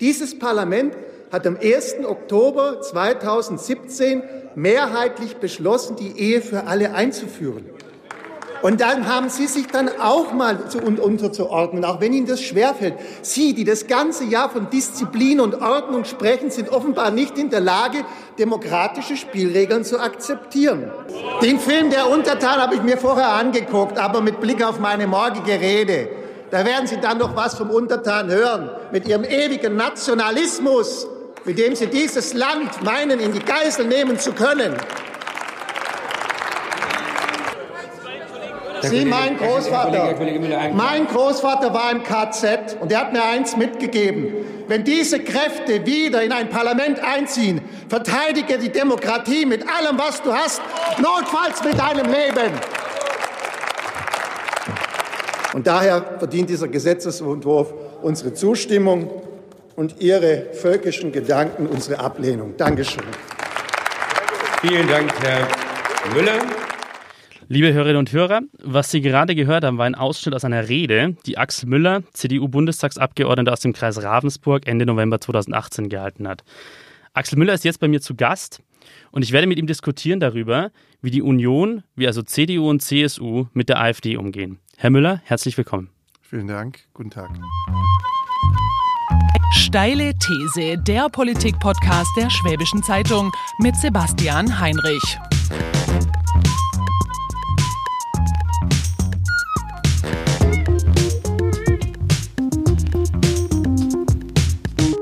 Dieses Parlament hat am 1. Oktober 2017 mehrheitlich beschlossen, die Ehe für alle einzuführen. Und dann haben Sie sich dann auch mal zu unterzuordnen, auch wenn Ihnen das schwerfällt. Sie, die das ganze Jahr von Disziplin und Ordnung sprechen, sind offenbar nicht in der Lage, demokratische Spielregeln zu akzeptieren. Den Film Der Untertan habe ich mir vorher angeguckt, aber mit Blick auf meine morgige Rede. Da werden Sie dann noch was vom Untertan hören, mit Ihrem ewigen Nationalismus, mit dem Sie dieses Land meinen, in die Geisel nehmen zu können. Sie, mein Großvater, mein Großvater war im KZ und er hat mir eins mitgegeben. Wenn diese Kräfte wieder in ein Parlament einziehen, verteidige die Demokratie mit allem, was du hast, notfalls mit deinem Leben. Und daher verdient dieser Gesetzesentwurf unsere Zustimmung und Ihre völkischen Gedanken unsere Ablehnung. Dankeschön. Vielen Dank, Herr Müller. Liebe Hörerinnen und Hörer, was Sie gerade gehört haben, war ein Ausschnitt aus einer Rede, die Axel Müller, CDU-Bundestagsabgeordneter aus dem Kreis Ravensburg, Ende November 2018 gehalten hat. Axel Müller ist jetzt bei mir zu Gast und ich werde mit ihm diskutieren darüber, wie die Union, wie also CDU und CSU mit der AfD umgehen. Herr Müller, herzlich willkommen. Vielen Dank. Guten Tag. Steile These, der Politik-Podcast der Schwäbischen Zeitung mit Sebastian Heinrich.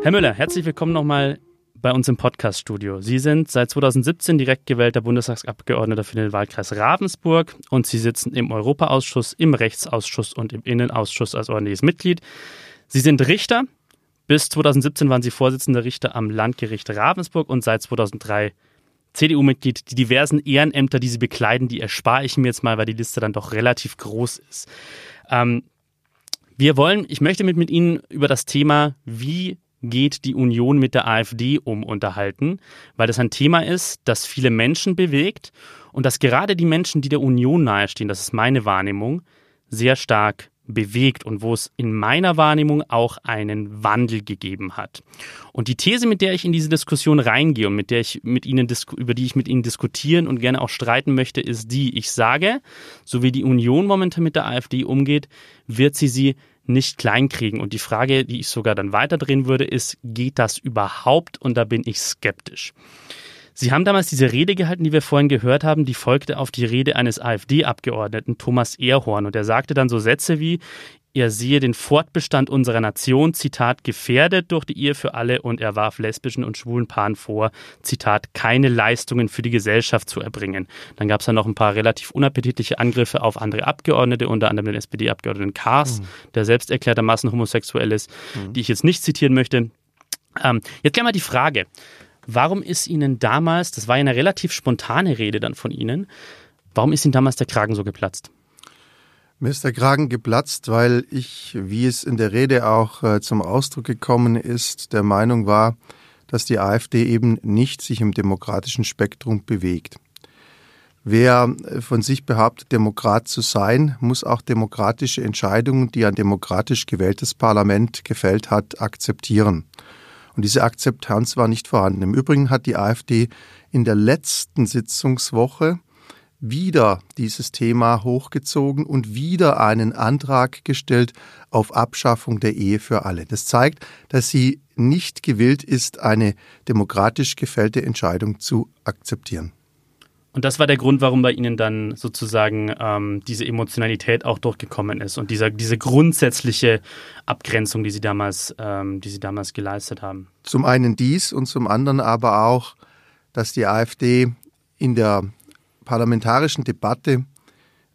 Herr Müller, herzlich willkommen nochmal bei uns im Podcast-Studio. Sie sind seit 2017 direkt gewählter Bundestagsabgeordneter für den Wahlkreis Ravensburg und Sie sitzen im Europaausschuss, im Rechtsausschuss und im Innenausschuss als ordentliches Mitglied. Sie sind Richter. Bis 2017 waren Sie Vorsitzender Richter am Landgericht Ravensburg und seit 2003 CDU-Mitglied. Die diversen Ehrenämter, die Sie bekleiden, die erspare ich mir jetzt mal, weil die Liste dann doch relativ groß ist. Ähm, wir wollen, ich möchte mit, mit Ihnen über das Thema, wie geht die Union mit der AfD um unterhalten, weil das ein Thema ist, das viele Menschen bewegt und das gerade die Menschen, die der Union nahestehen, das ist meine Wahrnehmung, sehr stark bewegt und wo es in meiner Wahrnehmung auch einen Wandel gegeben hat. Und die These, mit der ich in diese Diskussion reingehe und mit der ich mit Ihnen über die ich mit Ihnen diskutieren und gerne auch streiten möchte, ist die, ich sage, so wie die Union momentan mit der AfD umgeht, wird sie sie nicht kleinkriegen. Und die Frage, die ich sogar dann weiterdrehen würde, ist, geht das überhaupt? Und da bin ich skeptisch. Sie haben damals diese Rede gehalten, die wir vorhin gehört haben, die folgte auf die Rede eines AfD-Abgeordneten Thomas Ehrhorn. Und er sagte dann so Sätze wie, er sehe den Fortbestand unserer Nation, Zitat, gefährdet durch die Ehe für alle und er warf lesbischen und schwulen Paaren vor, Zitat, keine Leistungen für die Gesellschaft zu erbringen. Dann gab es dann noch ein paar relativ unappetitliche Angriffe auf andere Abgeordnete, unter anderem den SPD-Abgeordneten Kaas, mhm. der selbst erklärtermaßen homosexuell ist, mhm. die ich jetzt nicht zitieren möchte. Ähm, jetzt gerne mal die Frage, warum ist Ihnen damals, das war ja eine relativ spontane Rede dann von Ihnen, warum ist Ihnen damals der Kragen so geplatzt? Mir ist der Kragen geplatzt, weil ich, wie es in der Rede auch äh, zum Ausdruck gekommen ist, der Meinung war, dass die AfD eben nicht sich im demokratischen Spektrum bewegt. Wer äh, von sich behauptet, Demokrat zu sein, muss auch demokratische Entscheidungen, die ein demokratisch gewähltes Parlament gefällt hat, akzeptieren. Und diese Akzeptanz war nicht vorhanden. Im Übrigen hat die AfD in der letzten Sitzungswoche wieder dieses Thema hochgezogen und wieder einen Antrag gestellt auf Abschaffung der Ehe für alle. Das zeigt, dass sie nicht gewillt ist, eine demokratisch gefällte Entscheidung zu akzeptieren. Und das war der Grund, warum bei Ihnen dann sozusagen ähm, diese Emotionalität auch durchgekommen ist und dieser, diese grundsätzliche Abgrenzung, die Sie damals, ähm, die Sie damals geleistet haben. Zum einen dies und zum anderen aber auch, dass die AfD in der parlamentarischen Debatte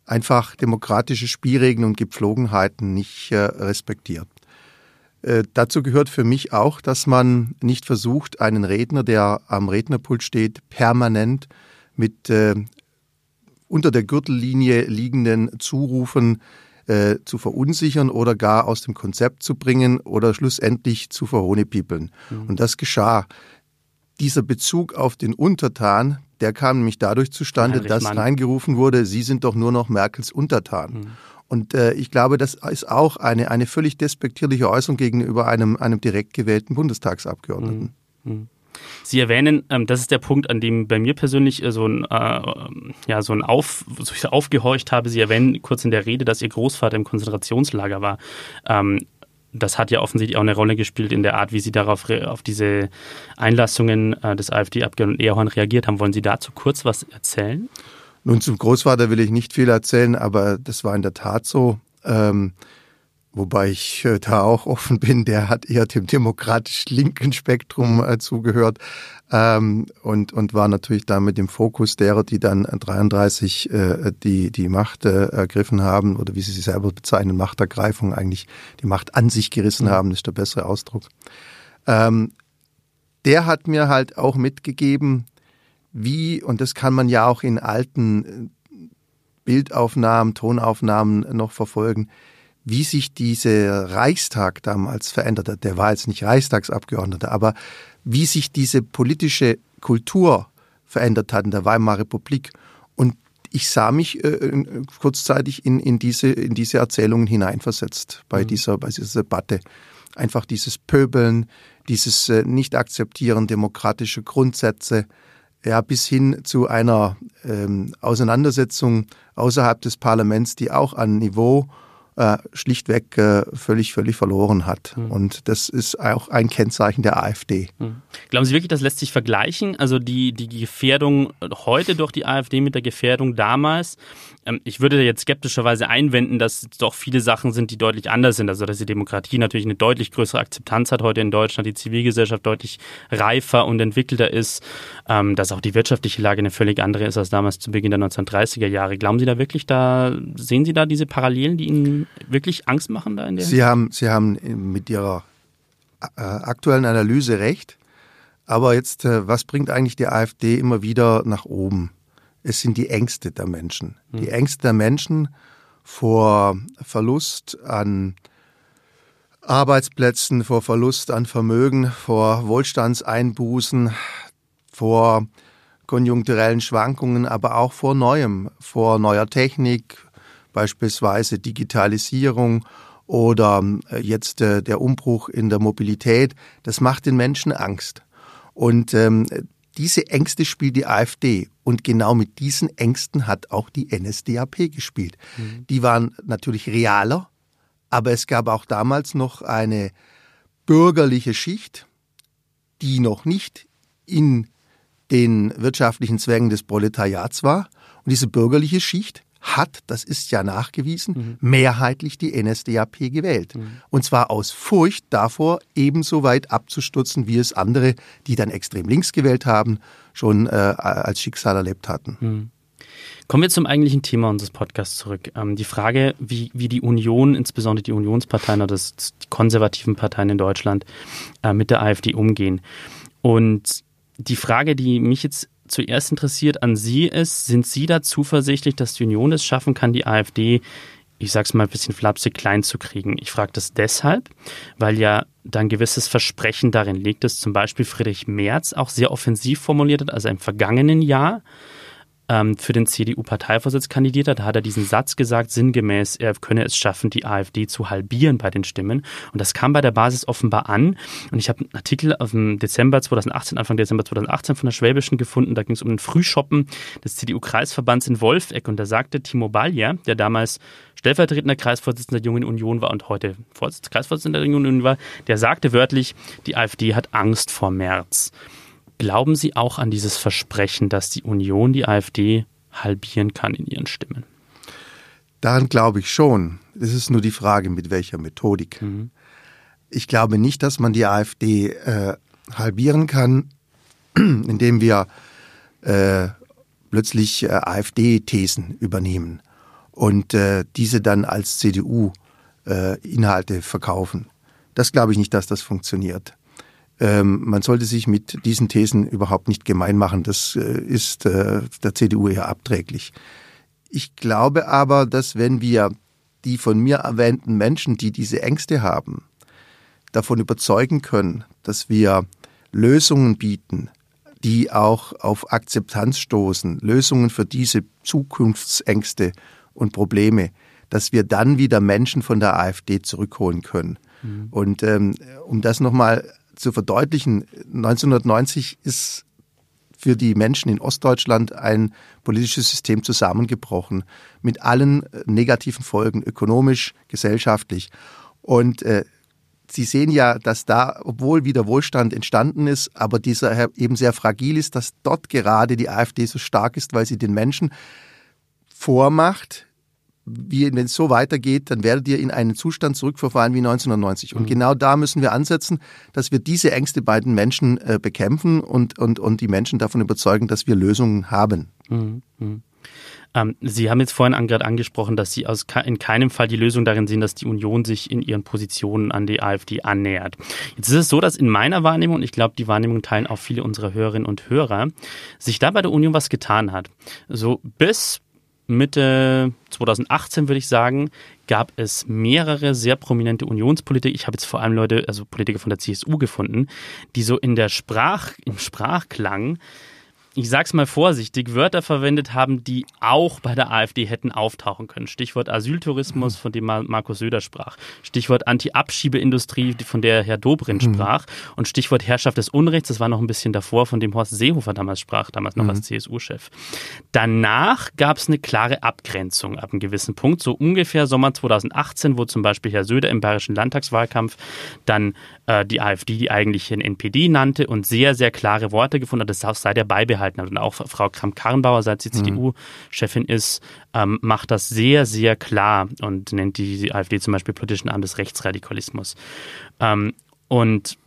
einfach demokratische Spielregeln und Gepflogenheiten nicht äh, respektiert. Äh, dazu gehört für mich auch, dass man nicht versucht, einen Redner, der am Rednerpult steht, permanent mit äh, unter der Gürtellinie liegenden Zurufen äh, zu verunsichern oder gar aus dem Konzept zu bringen oder schlussendlich zu verhohnepiepeln. Mhm. Und das geschah. Dieser Bezug auf den Untertan, der kam nämlich dadurch zustande, Heinrich dass Mann. reingerufen wurde, Sie sind doch nur noch Merkels Untertan. Mhm. Und äh, ich glaube, das ist auch eine, eine völlig despektierliche Äußerung gegenüber einem, einem direkt gewählten Bundestagsabgeordneten. Mhm. Mhm. Sie erwähnen, ähm, das ist der Punkt, an dem bei mir persönlich äh, so ein, äh, ja, so ein Auf, so ich aufgehorcht habe. Sie erwähnen kurz in der Rede, dass Ihr Großvater im Konzentrationslager war. Ähm, das hat ja offensichtlich auch eine Rolle gespielt in der Art, wie Sie darauf auf diese Einlassungen äh, des AfD-Abgeordneten Ehrhorn reagiert haben. Wollen Sie dazu kurz was erzählen? Nun, zum Großvater will ich nicht viel erzählen, aber das war in der Tat so. Ähm, wobei ich äh, da auch offen bin, der hat eher dem demokratisch-linken Spektrum äh, zugehört ähm, und, und war natürlich da mit dem Fokus derer, die dann 33 äh, die, die Macht äh, ergriffen haben oder wie sie sich selber bezeichnen, Machtergreifung, eigentlich die Macht an sich gerissen haben, ist der bessere Ausdruck. Ähm, der hat mir halt auch mitgegeben, wie, und das kann man ja auch in alten äh, Bildaufnahmen, Tonaufnahmen noch verfolgen, wie sich dieser Reichstag damals verändert hat. Der war jetzt nicht Reichstagsabgeordneter, aber wie sich diese politische Kultur verändert hat in der Weimarer Republik. Und ich sah mich äh, kurzzeitig in, in, diese, in diese Erzählungen hineinversetzt bei, mhm. dieser, bei dieser Debatte. Einfach dieses Pöbeln, dieses äh, Nicht-Akzeptieren demokratischer Grundsätze, ja, bis hin zu einer ähm, Auseinandersetzung außerhalb des Parlaments, die auch an Niveau äh, schlichtweg äh, völlig, völlig verloren hat. Mhm. Und das ist auch ein Kennzeichen der AfD. Mhm. Glauben Sie wirklich, das lässt sich vergleichen? Also die, die Gefährdung heute durch die AfD mit der Gefährdung damals? Ähm, ich würde jetzt skeptischerweise einwenden, dass es doch viele Sachen sind, die deutlich anders sind. Also dass die Demokratie natürlich eine deutlich größere Akzeptanz hat heute in Deutschland, die Zivilgesellschaft deutlich reifer und entwickelter ist, ähm, dass auch die wirtschaftliche Lage eine völlig andere ist als damals zu Beginn der 1930er Jahre. Glauben Sie da wirklich, da sehen Sie da diese Parallelen, die Ihnen wirklich Angst machen da in der Sie haben, Sie haben mit Ihrer äh, aktuellen Analyse recht. Aber jetzt, äh, was bringt eigentlich die AfD immer wieder nach oben? Es sind die Ängste der Menschen. Die hm. Ängste der Menschen vor Verlust an Arbeitsplätzen, vor Verlust an Vermögen, vor Wohlstandseinbußen, vor konjunkturellen Schwankungen, aber auch vor Neuem, vor neuer Technik, beispielsweise Digitalisierung oder äh, jetzt äh, der Umbruch in der Mobilität, das macht den Menschen Angst. Und ähm, diese Ängste spielt die AfD. Und genau mit diesen Ängsten hat auch die NSDAP gespielt. Mhm. Die waren natürlich realer, aber es gab auch damals noch eine bürgerliche Schicht, die noch nicht in den wirtschaftlichen Zwängen des Proletariats war. Und diese bürgerliche Schicht hat, das ist ja nachgewiesen, mhm. mehrheitlich die NSDAP gewählt. Mhm. Und zwar aus Furcht davor, ebenso weit abzustürzen, wie es andere, die dann extrem links gewählt haben, schon äh, als Schicksal erlebt hatten. Mhm. Kommen wir zum eigentlichen Thema unseres Podcasts zurück. Ähm, die Frage, wie, wie die Union, insbesondere die Unionsparteien oder das, die konservativen Parteien in Deutschland, äh, mit der AfD umgehen. Und die Frage, die mich jetzt zuerst interessiert an Sie ist, sind Sie da zuversichtlich, dass die Union es schaffen kann, die AfD, ich sag's mal ein bisschen flapsig, klein zu kriegen? Ich frage das deshalb, weil ja da ein gewisses Versprechen darin liegt, dass zum Beispiel Friedrich Merz auch sehr offensiv formuliert hat, also im vergangenen Jahr, ähm, für den CDU-Parteivorsitz kandidiert hat, da hat er diesen Satz gesagt, sinngemäß, er könne es schaffen, die AfD zu halbieren bei den Stimmen. Und das kam bei der Basis offenbar an. Und ich habe einen Artikel aus dem Dezember 2018, Anfang Dezember 2018 von der Schwäbischen gefunden. Da ging es um den Frühshoppen des CDU-Kreisverbands in Wolfegg. Und da sagte Timo Ballier, der damals stellvertretender Kreisvorsitzender der Jungen Union war und heute Kreisvorsitzender der Jungen Union war, der sagte wörtlich, die AfD hat Angst vor März. Glauben Sie auch an dieses Versprechen, dass die Union die AfD halbieren kann in ihren Stimmen? Daran glaube ich schon. Es ist nur die Frage, mit welcher Methodik. Mhm. Ich glaube nicht, dass man die AfD äh, halbieren kann, indem wir äh, plötzlich äh, AfD-Thesen übernehmen und äh, diese dann als CDU-Inhalte äh, verkaufen. Das glaube ich nicht, dass das funktioniert. Ähm, man sollte sich mit diesen Thesen überhaupt nicht gemein machen. Das äh, ist äh, der CDU eher abträglich. Ich glaube aber, dass wenn wir die von mir erwähnten Menschen, die diese Ängste haben, davon überzeugen können, dass wir Lösungen bieten, die auch auf Akzeptanz stoßen, Lösungen für diese Zukunftsängste und Probleme, dass wir dann wieder Menschen von der AfD zurückholen können. Mhm. Und ähm, um das nochmal zu verdeutlichen, 1990 ist für die Menschen in Ostdeutschland ein politisches System zusammengebrochen, mit allen äh, negativen Folgen, ökonomisch, gesellschaftlich. Und äh, Sie sehen ja, dass da, obwohl wieder Wohlstand entstanden ist, aber dieser eben sehr fragil ist, dass dort gerade die AfD so stark ist, weil sie den Menschen vormacht, wenn es so weitergeht, dann werdet ihr in einen Zustand zurückverfallen wie 1990. Und mhm. genau da müssen wir ansetzen, dass wir diese Ängste bei den Menschen äh, bekämpfen und, und, und die Menschen davon überzeugen, dass wir Lösungen haben. Mhm. Mhm. Ähm, Sie haben jetzt vorhin gerade angesprochen, dass Sie aus, in keinem Fall die Lösung darin sehen, dass die Union sich in ihren Positionen an die AfD annähert. Jetzt ist es so, dass in meiner Wahrnehmung, und ich glaube, die Wahrnehmung teilen auch viele unserer Hörerinnen und Hörer, sich da bei der Union was getan hat. So bis Mitte 2018 würde ich sagen, gab es mehrere sehr prominente Unionspolitiker. Ich habe jetzt vor allem Leute, also Politiker von der CSU gefunden, die so in der Sprach, im Sprachklang ich sag's mal vorsichtig, Wörter verwendet haben, die auch bei der AfD hätten auftauchen können. Stichwort Asyltourismus, von dem Markus Söder sprach. Stichwort Anti-Abschiebeindustrie, von der Herr Dobrindt mhm. sprach. Und Stichwort Herrschaft des Unrechts, das war noch ein bisschen davor, von dem Horst Seehofer damals sprach, damals noch mhm. als CSU-Chef. Danach gab es eine klare Abgrenzung ab einem gewissen Punkt, so ungefähr Sommer 2018, wo zum Beispiel Herr Söder im bayerischen Landtagswahlkampf dann äh, die AfD, die eigentlich ein NPD nannte und sehr, sehr klare Worte gefunden hat, das sei der beibehalten hat. Und auch Frau Kramp-Karrenbauer, seit sie mhm. CDU-Chefin ist, ähm, macht das sehr, sehr klar und nennt die, die AfD zum Beispiel politischen Arm des Rechtsradikalismus. Ähm, und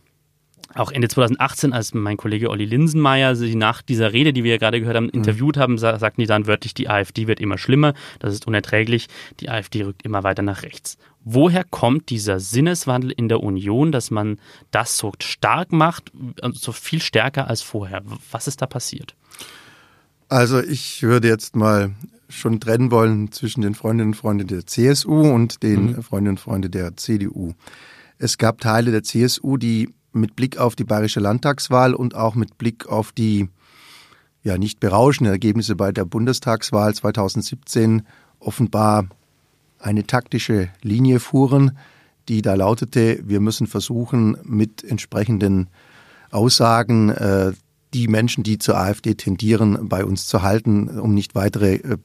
auch Ende 2018, als mein Kollege Olli Linsenmeier sie nach dieser Rede, die wir ja gerade gehört haben, mhm. interviewt haben, sagten die dann wörtlich, die AfD wird immer schlimmer, das ist unerträglich, die AfD rückt immer weiter nach rechts. Woher kommt dieser Sinneswandel in der Union, dass man das so stark macht, also so viel stärker als vorher? Was ist da passiert? Also ich würde jetzt mal schon trennen wollen zwischen den Freundinnen und Freunden der CSU und den mhm. Freundinnen und Freunden der CDU. Es gab Teile der CSU, die mit Blick auf die bayerische Landtagswahl und auch mit Blick auf die ja nicht berauschenden Ergebnisse bei der Bundestagswahl 2017 offenbar eine taktische Linie fuhren, die da lautete, wir müssen versuchen, mit entsprechenden Aussagen äh, die Menschen, die zur AfD tendieren, bei uns zu halten, um nicht weitere äh,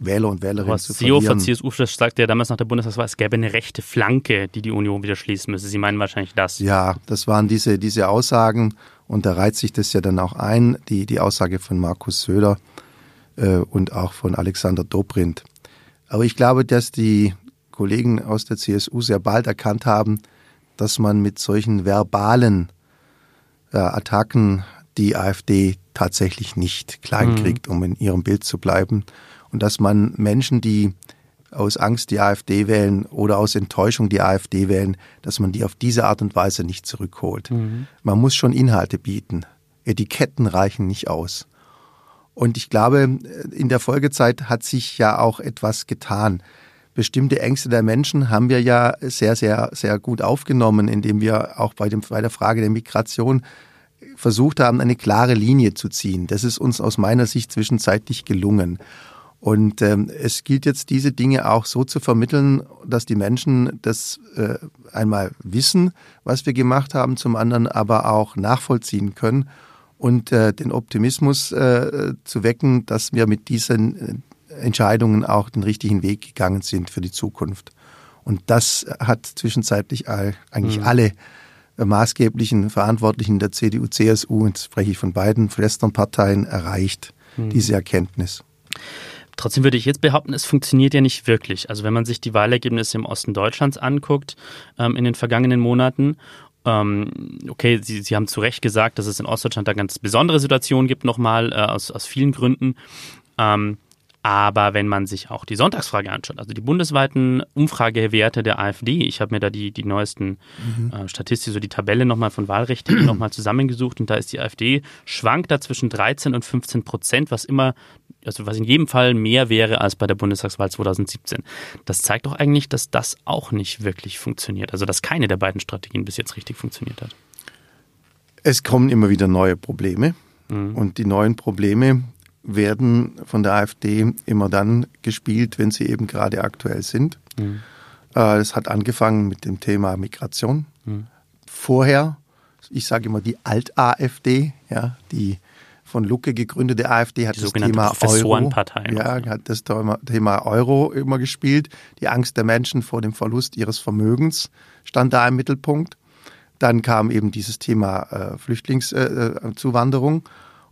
Wähler und Wählerinnen zu verlieren. CEO von CSU sagte ja damals nach der Bundestagswahl, es gäbe eine rechte Flanke, die die Union wieder schließen müsse. Sie meinen wahrscheinlich das. Ja, das waren diese, diese Aussagen und da reiht sich das ja dann auch ein, die, die Aussage von Markus Söder äh, und auch von Alexander Dobrindt. Aber ich glaube, dass die Kollegen aus der CSU sehr bald erkannt haben, dass man mit solchen verbalen äh, Attacken die AfD tatsächlich nicht kleinkriegt, mhm. um in ihrem Bild zu bleiben. Und dass man Menschen, die aus Angst die AfD wählen oder aus Enttäuschung die AfD wählen, dass man die auf diese Art und Weise nicht zurückholt. Mhm. Man muss schon Inhalte bieten. Etiketten reichen nicht aus. Und ich glaube, in der Folgezeit hat sich ja auch etwas getan. Bestimmte Ängste der Menschen haben wir ja sehr, sehr, sehr gut aufgenommen, indem wir auch bei, dem, bei der Frage der Migration versucht haben, eine klare Linie zu ziehen. Das ist uns aus meiner Sicht zwischenzeitlich gelungen. Und ähm, es gilt jetzt, diese Dinge auch so zu vermitteln, dass die Menschen das äh, einmal wissen, was wir gemacht haben, zum anderen aber auch nachvollziehen können und äh, den Optimismus äh, zu wecken, dass wir mit diesen äh, Entscheidungen auch den richtigen Weg gegangen sind für die Zukunft. Und das hat zwischenzeitlich all, eigentlich mhm. alle äh, maßgeblichen Verantwortlichen der CDU, CSU, und spreche ich von beiden Schwesternparteien, erreicht, mhm. diese Erkenntnis. Trotzdem würde ich jetzt behaupten, es funktioniert ja nicht wirklich. Also wenn man sich die Wahlergebnisse im Osten Deutschlands anguckt ähm, in den vergangenen Monaten okay, Sie, Sie haben zu Recht gesagt, dass es in Ostdeutschland da ganz besondere Situationen gibt, nochmal äh, aus, aus vielen Gründen. Ähm, aber wenn man sich auch die Sonntagsfrage anschaut, also die bundesweiten Umfragewerte der AfD, ich habe mir da die, die neuesten mhm. äh, Statistiken, so die Tabelle nochmal von Wahlrechte nochmal zusammengesucht und da ist die AfD schwankt da zwischen 13 und 15 Prozent, was immer, also was in jedem Fall mehr wäre als bei der Bundestagswahl 2017. Das zeigt doch eigentlich, dass das auch nicht wirklich funktioniert, also dass keine der beiden Strategien bis jetzt richtig funktioniert hat. Es kommen immer wieder neue Probleme mhm. und die neuen Probleme werden von der AfD immer dann gespielt, wenn sie eben gerade aktuell sind. Mhm. Es hat angefangen mit dem Thema Migration. Mhm. Vorher, ich sage immer die Alt-AfD, ja, die von Lucke gegründete AfD hat die das Thema Euro, ja, hat das Thema Euro immer gespielt. Die Angst der Menschen vor dem Verlust ihres Vermögens stand da im Mittelpunkt. Dann kam eben dieses Thema äh, Flüchtlingszuwanderung. Äh,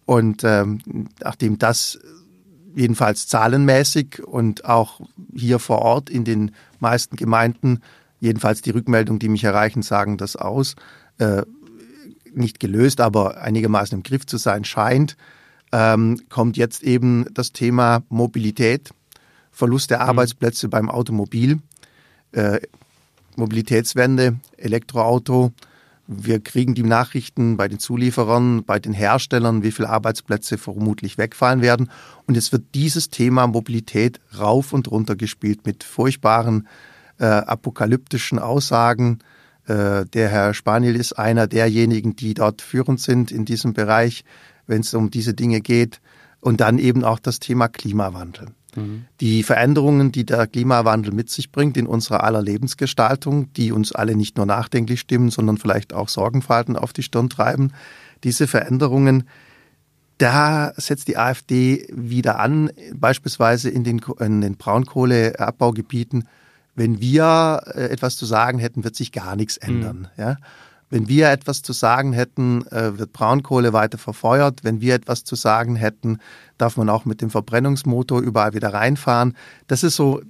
und ähm, nachdem das jedenfalls zahlenmäßig und auch hier vor Ort in den meisten Gemeinden, jedenfalls die Rückmeldungen, die mich erreichen, sagen das aus, äh, nicht gelöst, aber einigermaßen im Griff zu sein scheint, ähm, kommt jetzt eben das Thema Mobilität, Verlust der mhm. Arbeitsplätze beim Automobil, äh, Mobilitätswende, Elektroauto. Wir kriegen die Nachrichten bei den Zulieferern, bei den Herstellern, wie viele Arbeitsplätze vermutlich wegfallen werden. Und jetzt wird dieses Thema Mobilität rauf und runter gespielt mit furchtbaren äh, apokalyptischen Aussagen äh, der Herr Spaniel ist einer derjenigen, die dort führend sind in diesem Bereich, wenn es um diese Dinge geht. Und dann eben auch das Thema Klimawandel. Mhm. Die Veränderungen, die der Klimawandel mit sich bringt in unserer aller Lebensgestaltung, die uns alle nicht nur nachdenklich stimmen, sondern vielleicht auch Sorgenfalten auf die Stirn treiben. Diese Veränderungen, da setzt die AfD wieder an, beispielsweise in den, in den Braunkohleabbaugebieten wenn wir äh, etwas zu sagen hätten, wird sich gar nichts ändern. Mhm. Ja? Wenn wir etwas zu sagen hätten, äh, wird Braunkohle weiter verfeuert. Wenn wir etwas zu sagen hätten, darf man auch mit dem Verbrennungsmotor überall wieder reinfahren. Das ist so,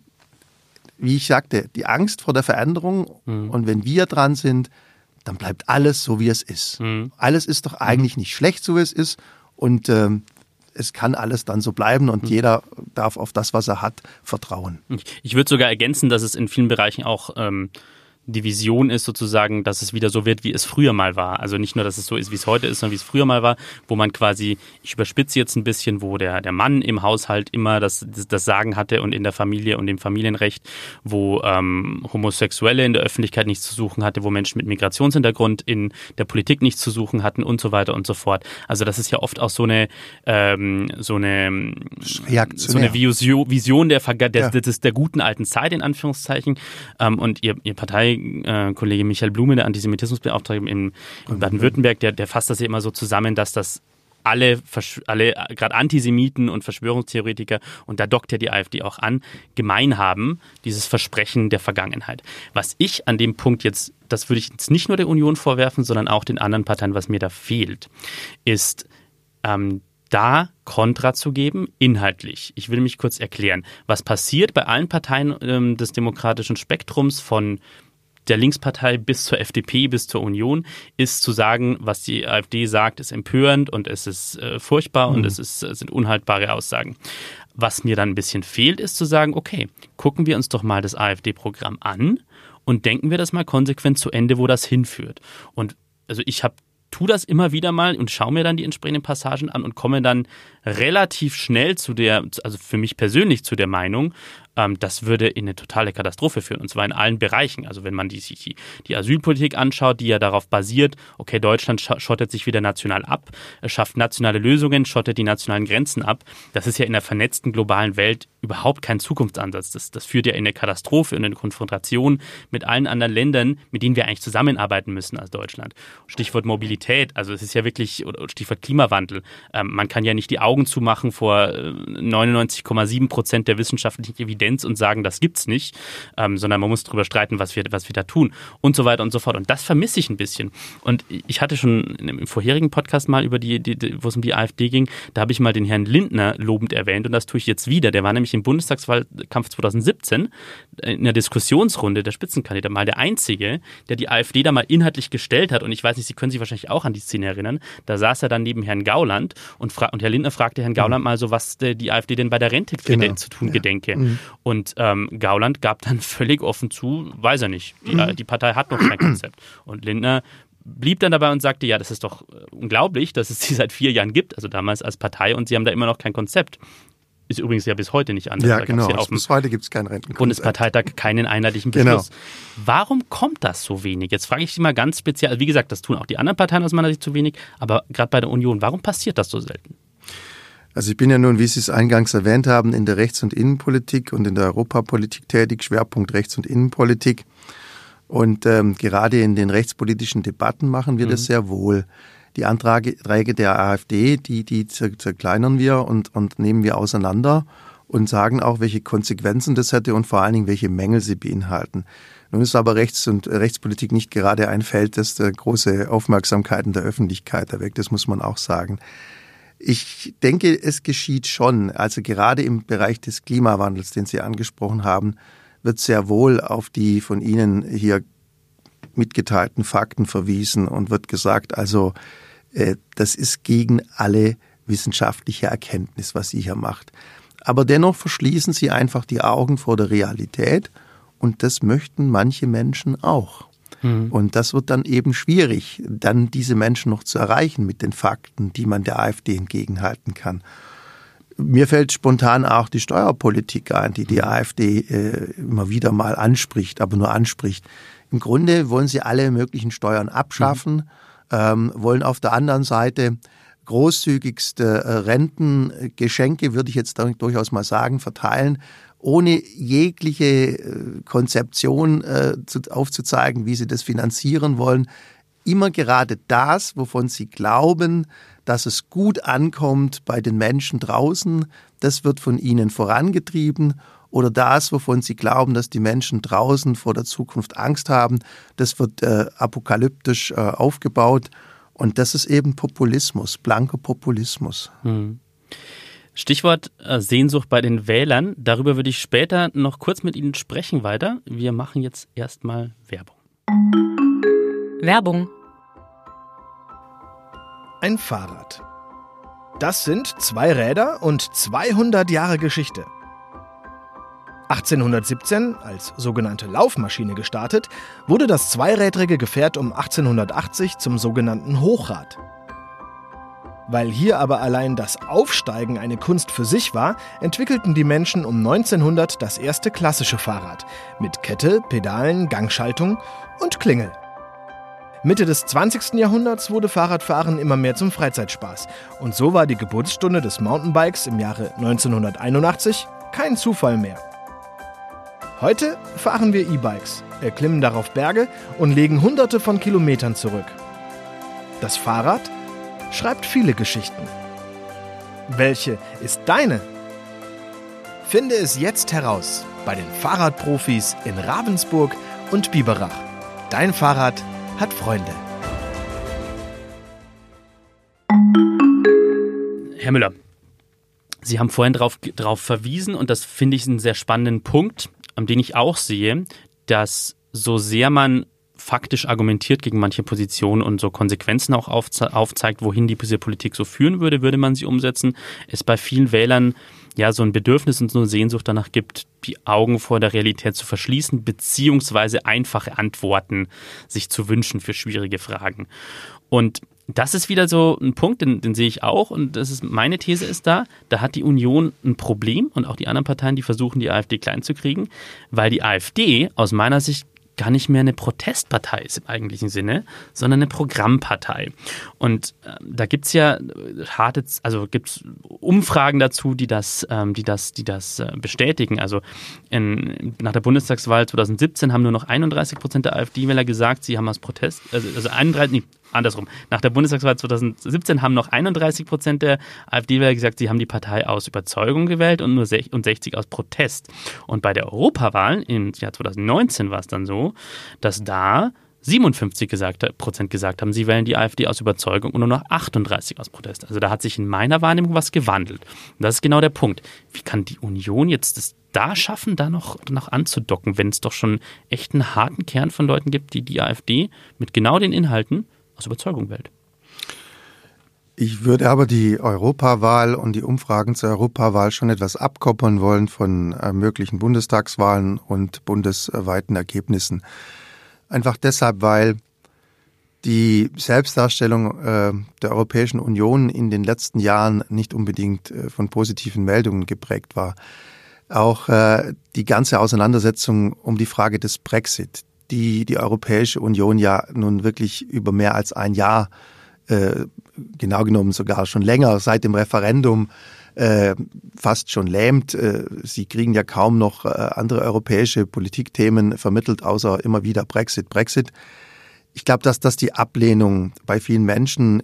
wie ich sagte, die Angst vor der Veränderung. Mhm. Und wenn wir dran sind, dann bleibt alles so, wie es ist. Mhm. Alles ist doch eigentlich nicht schlecht, so wie es ist. Und ähm, es kann alles dann so bleiben und mhm. jeder darf auf das, was er hat, vertrauen. Ich würde sogar ergänzen, dass es in vielen Bereichen auch ähm, die Vision ist sozusagen, dass es wieder so wird, wie es früher mal war. Also nicht nur, dass es so ist, wie es heute ist, sondern wie es früher mal war, wo man quasi, ich überspitze jetzt ein bisschen, wo der, der Mann im Haushalt immer das, das, Sagen hatte und in der Familie und im Familienrecht, wo ähm, Homosexuelle in der Öffentlichkeit nichts zu suchen hatte, wo Menschen mit Migrationshintergrund in der Politik nichts zu suchen hatten und so weiter und so fort. Also das ist ja oft auch so eine ähm, so eine so eine Vision, der, der, ja. des, der guten alten Zeit in Anführungszeichen. Ähm, und ihr, ihr Partei äh, Kollege Michael Blume, der Antisemitismusbeauftragte in, in Baden-Württemberg, der, der fasst das ja immer so zusammen, dass das alle, alle gerade Antisemiten und Verschwörungstheoretiker, und da dockt ja die AfD auch an, gemein haben, dieses Versprechen der Vergangenheit. Was ich an dem Punkt jetzt, das würde ich jetzt nicht nur der Union vorwerfen, sondern auch den anderen Parteien, was mir da fehlt, ist ähm, da Kontra zu geben, inhaltlich. Ich will mich kurz erklären. Was passiert bei allen Parteien ähm, des demokratischen Spektrums von der Linkspartei bis zur FDP, bis zur Union, ist zu sagen, was die AfD sagt, ist empörend und es ist äh, furchtbar mhm. und es ist, sind unhaltbare Aussagen. Was mir dann ein bisschen fehlt, ist zu sagen, okay, gucken wir uns doch mal das AfD-Programm an und denken wir das mal konsequent zu Ende, wo das hinführt. Und also ich habe tu das immer wieder mal und schaue mir dann die entsprechenden Passagen an und komme dann relativ schnell zu der, also für mich persönlich zu der Meinung, ähm, das würde in eine totale Katastrophe führen, und zwar in allen Bereichen. Also wenn man die, die, die Asylpolitik anschaut, die ja darauf basiert, okay, Deutschland schottet sich wieder national ab, schafft nationale Lösungen, schottet die nationalen Grenzen ab. Das ist ja in der vernetzten globalen Welt überhaupt kein Zukunftsansatz. Das, das führt ja in eine Katastrophe und eine Konfrontation mit allen anderen Ländern, mit denen wir eigentlich zusammenarbeiten müssen als Deutschland. Stichwort Mobilität, also es ist ja wirklich, Stichwort Klimawandel. Ähm, man kann ja nicht die Augen zumachen vor 99,7 äh, Prozent der wissenschaftlichen Evidenz und sagen, das gibt's nicht, ähm, sondern man muss darüber streiten, was wir, was wir da tun und so weiter und so fort. Und das vermisse ich ein bisschen. Und ich hatte schon im vorherigen Podcast mal über die, die, wo es um die AfD ging, da habe ich mal den Herrn Lindner lobend erwähnt und das tue ich jetzt wieder. Der war nämlich im Bundestagswahlkampf 2017 in der Diskussionsrunde der Spitzenkandidat mal der Einzige, der die AfD da mal inhaltlich gestellt hat. Und ich weiß nicht, Sie können sich wahrscheinlich auch an die Szene erinnern. Da saß er dann neben Herrn Gauland und, und Herr Lindner fragte Herrn Gauland mhm. mal so, was die AfD denn bei der Rente genau. zu tun ja. gedenke. Mhm. Und ähm, Gauland gab dann völlig offen zu, weiß er nicht. Die, mhm. die Partei hat noch kein Konzept. Und Lindner blieb dann dabei und sagte, ja, das ist doch äh, unglaublich, dass es sie seit vier Jahren gibt, also damals als Partei, und sie haben da immer noch kein Konzept. Ist übrigens ja bis heute nicht anders. Ja, genau. Ja also bis heute gibt es keinen Rentenkonzept. Bundesparteitag keinen einheitlichen genau. Beschluss. Genau. Warum kommt das so wenig? Jetzt frage ich Sie mal ganz speziell, also wie gesagt, das tun auch die anderen Parteien aus meiner Sicht zu wenig, aber gerade bei der Union, warum passiert das so selten? Also ich bin ja nun, wie Sie es eingangs erwähnt haben, in der Rechts- und Innenpolitik und in der Europapolitik tätig, Schwerpunkt Rechts- und Innenpolitik. Und ähm, gerade in den rechtspolitischen Debatten machen wir mhm. das sehr wohl. Die Anträge der AfD, die, die zerkleinern wir und, und nehmen wir auseinander und sagen auch, welche Konsequenzen das hätte und vor allen Dingen, welche Mängel sie beinhalten. Nun ist aber Rechts- und Rechtspolitik nicht gerade ein Feld, das große Aufmerksamkeit in der Öffentlichkeit erweckt. Das muss man auch sagen. Ich denke, es geschieht schon. Also gerade im Bereich des Klimawandels, den Sie angesprochen haben, wird sehr wohl auf die von Ihnen hier mitgeteilten Fakten verwiesen und wird gesagt, also äh, das ist gegen alle wissenschaftliche Erkenntnis, was Sie hier macht. Aber dennoch verschließen Sie einfach die Augen vor der Realität und das möchten manche Menschen auch. Mhm. Und das wird dann eben schwierig, dann diese Menschen noch zu erreichen mit den Fakten, die man der AfD entgegenhalten kann. Mir fällt spontan auch die Steuerpolitik ein, die die mhm. AfD äh, immer wieder mal anspricht, aber nur anspricht. Im Grunde wollen sie alle möglichen Steuern abschaffen, mhm. ähm, wollen auf der anderen Seite großzügigste äh, Rentengeschenke, würde ich jetzt durchaus mal sagen, verteilen, ohne jegliche äh, Konzeption äh, aufzuzeigen, wie sie das finanzieren wollen. Immer gerade das, wovon sie glauben, dass es gut ankommt bei den Menschen draußen, das wird von ihnen vorangetrieben oder das, wovon sie glauben, dass die Menschen draußen vor der Zukunft Angst haben, das wird äh, apokalyptisch äh, aufgebaut. Und das ist eben Populismus, blanker Populismus. Hm. Stichwort äh, Sehnsucht bei den Wählern. Darüber würde ich später noch kurz mit Ihnen sprechen weiter. Wir machen jetzt erstmal Werbung. Werbung. Ein Fahrrad. Das sind zwei Räder und 200 Jahre Geschichte. 1817, als sogenannte Laufmaschine gestartet, wurde das zweirädrige Gefährt um 1880 zum sogenannten Hochrad. Weil hier aber allein das Aufsteigen eine Kunst für sich war, entwickelten die Menschen um 1900 das erste klassische Fahrrad mit Kette, Pedalen, Gangschaltung und Klingel. Mitte des 20. Jahrhunderts wurde Fahrradfahren immer mehr zum Freizeitspaß und so war die Geburtsstunde des Mountainbikes im Jahre 1981 kein Zufall mehr. Heute fahren wir E-Bikes, erklimmen darauf Berge und legen hunderte von Kilometern zurück. Das Fahrrad schreibt viele Geschichten. Welche ist deine? Finde es jetzt heraus bei den Fahrradprofis in Ravensburg und Biberach. Dein Fahrrad hat Freunde. Herr Müller, Sie haben vorhin darauf verwiesen und das finde ich einen sehr spannenden Punkt, an den ich auch sehe, dass so sehr man faktisch argumentiert gegen manche Positionen und so Konsequenzen auch aufze aufzeigt, wohin die diese Politik so führen würde, würde man sie umsetzen, es bei vielen Wählern ja so ein Bedürfnis und so eine Sehnsucht danach gibt, die Augen vor der Realität zu verschließen, beziehungsweise einfache Antworten sich zu wünschen für schwierige Fragen. Und das ist wieder so ein Punkt, den, den, sehe ich auch und das ist meine These ist da, da hat die Union ein Problem und auch die anderen Parteien, die versuchen, die AfD klein zu kriegen, weil die AfD aus meiner Sicht gar nicht mehr eine Protestpartei ist im eigentlichen Sinne, sondern eine Programmpartei. Und äh, da gibt's ja äh, harte, also gibt's Umfragen dazu, die das, ähm, die das, die das äh, bestätigen. Also in, nach der Bundestagswahl 2017 haben nur noch 31 Prozent der AfD-Wähler gesagt, sie haben als Protest, also, also 31, nee, andersrum. Nach der Bundestagswahl 2017 haben noch 31 Prozent der AfD-Wähler gesagt, sie haben die Partei aus Überzeugung gewählt und nur 60 aus Protest. Und bei der Europawahl im Jahr 2019 war es dann so, dass da 57 gesagt, Prozent gesagt haben, sie wählen die AfD aus Überzeugung und nur noch 38 aus Protest. Also da hat sich in meiner Wahrnehmung was gewandelt. Und das ist genau der Punkt. Wie kann die Union jetzt das da schaffen, da noch, noch anzudocken, wenn es doch schon echt einen harten Kern von Leuten gibt, die die AfD mit genau den Inhalten aus Überzeugung wählt. Ich würde aber die Europawahl und die Umfragen zur Europawahl schon etwas abkoppeln wollen von äh, möglichen Bundestagswahlen und bundesweiten Ergebnissen. Einfach deshalb, weil die Selbstdarstellung äh, der Europäischen Union in den letzten Jahren nicht unbedingt äh, von positiven Meldungen geprägt war. Auch die ganze Auseinandersetzung um die Frage des Brexit, die die Europäische Union ja nun wirklich über mehr als ein Jahr, äh, genau genommen sogar schon länger, seit dem Referendum äh, fast schon lähmt. Äh, sie kriegen ja kaum noch äh, andere europäische Politikthemen vermittelt, außer immer wieder Brexit, Brexit. Ich glaube, dass das die Ablehnung bei vielen Menschen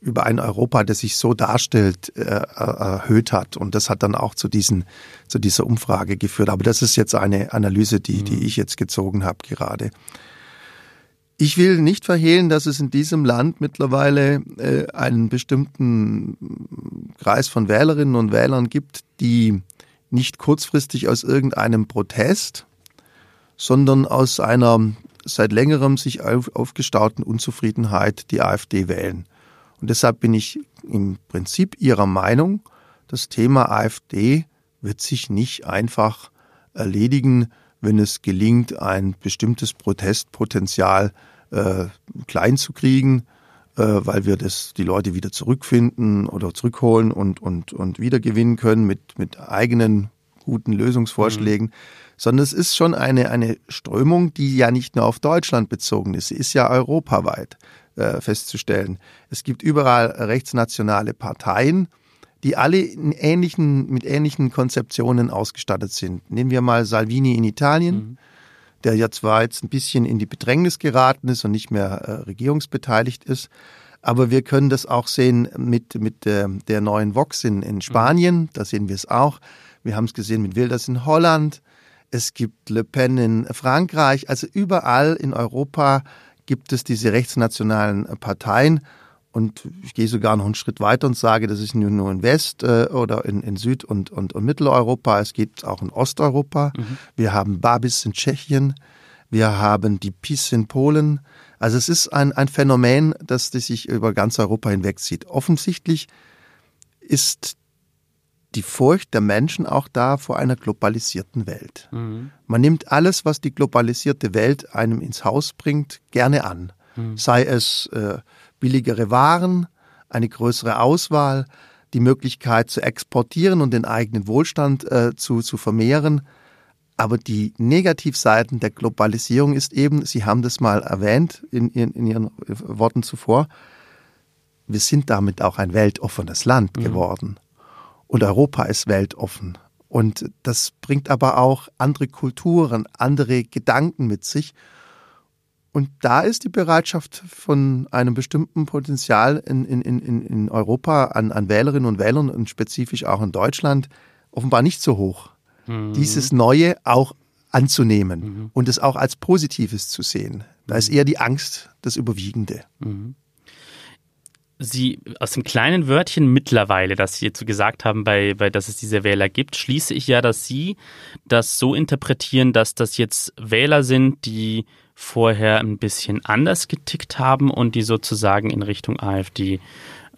über ein Europa, das sich so darstellt, äh, erhöht hat. Und das hat dann auch zu, diesen, zu dieser Umfrage geführt. Aber das ist jetzt eine Analyse, die, die mhm. ich jetzt gezogen habe gerade. Ich will nicht verhehlen, dass es in diesem Land mittlerweile äh, einen bestimmten Kreis von Wählerinnen und Wählern gibt, die nicht kurzfristig aus irgendeinem Protest, sondern aus einer seit längerem sich auf, aufgestauten Unzufriedenheit die AfD wählen. Und deshalb bin ich im Prinzip Ihrer Meinung, das Thema AfD wird sich nicht einfach erledigen, wenn es gelingt, ein bestimmtes Protestpotenzial äh, klein zu kriegen, äh, weil wir das die Leute wieder zurückfinden oder zurückholen und und und wiedergewinnen können mit mit eigenen guten Lösungsvorschlägen, mhm. sondern es ist schon eine eine Strömung, die ja nicht nur auf Deutschland bezogen ist, sie ist ja europaweit äh, festzustellen. Es gibt überall rechtsnationale Parteien, die alle in ähnlichen, mit ähnlichen Konzeptionen ausgestattet sind. Nehmen wir mal Salvini in Italien, mhm. der ja zwar jetzt ein bisschen in die Bedrängnis geraten ist und nicht mehr äh, regierungsbeteiligt ist, aber wir können das auch sehen mit, mit äh, der neuen Vox in, in Spanien, mhm. da sehen wir es auch. Wir haben es gesehen mit Wilders in Holland. Es gibt Le Pen in Frankreich. Also überall in Europa gibt es diese rechtsnationalen Parteien. Und ich gehe sogar noch einen Schritt weiter und sage, das ist nur in West- äh, oder in, in Süd- und, und, und, Mitteleuropa. Es gibt auch in Osteuropa. Mhm. Wir haben Babis in Tschechien. Wir haben die PiS in Polen. Also es ist ein, ein Phänomen, das, das sich über ganz Europa hinwegzieht. Offensichtlich ist die Furcht der Menschen auch da vor einer globalisierten Welt. Mhm. Man nimmt alles, was die globalisierte Welt einem ins Haus bringt, gerne an. Mhm. Sei es äh, billigere Waren, eine größere Auswahl, die Möglichkeit zu exportieren und den eigenen Wohlstand äh, zu, zu vermehren. Aber die Negativseiten der Globalisierung ist eben, Sie haben das mal erwähnt in, in, in Ihren Worten zuvor, wir sind damit auch ein weltoffenes Land mhm. geworden. Und Europa ist weltoffen. Und das bringt aber auch andere Kulturen, andere Gedanken mit sich. Und da ist die Bereitschaft von einem bestimmten Potenzial in, in, in, in Europa an, an Wählerinnen und Wählern und spezifisch auch in Deutschland offenbar nicht so hoch. Mhm. Dieses Neue auch anzunehmen mhm. und es auch als Positives zu sehen. Da ist mhm. eher die Angst das Überwiegende. Mhm. Sie aus dem kleinen Wörtchen mittlerweile, das Sie jetzt so gesagt haben, bei, bei dass es diese Wähler gibt, schließe ich ja, dass Sie das so interpretieren, dass das jetzt Wähler sind, die vorher ein bisschen anders getickt haben und die sozusagen in Richtung AfD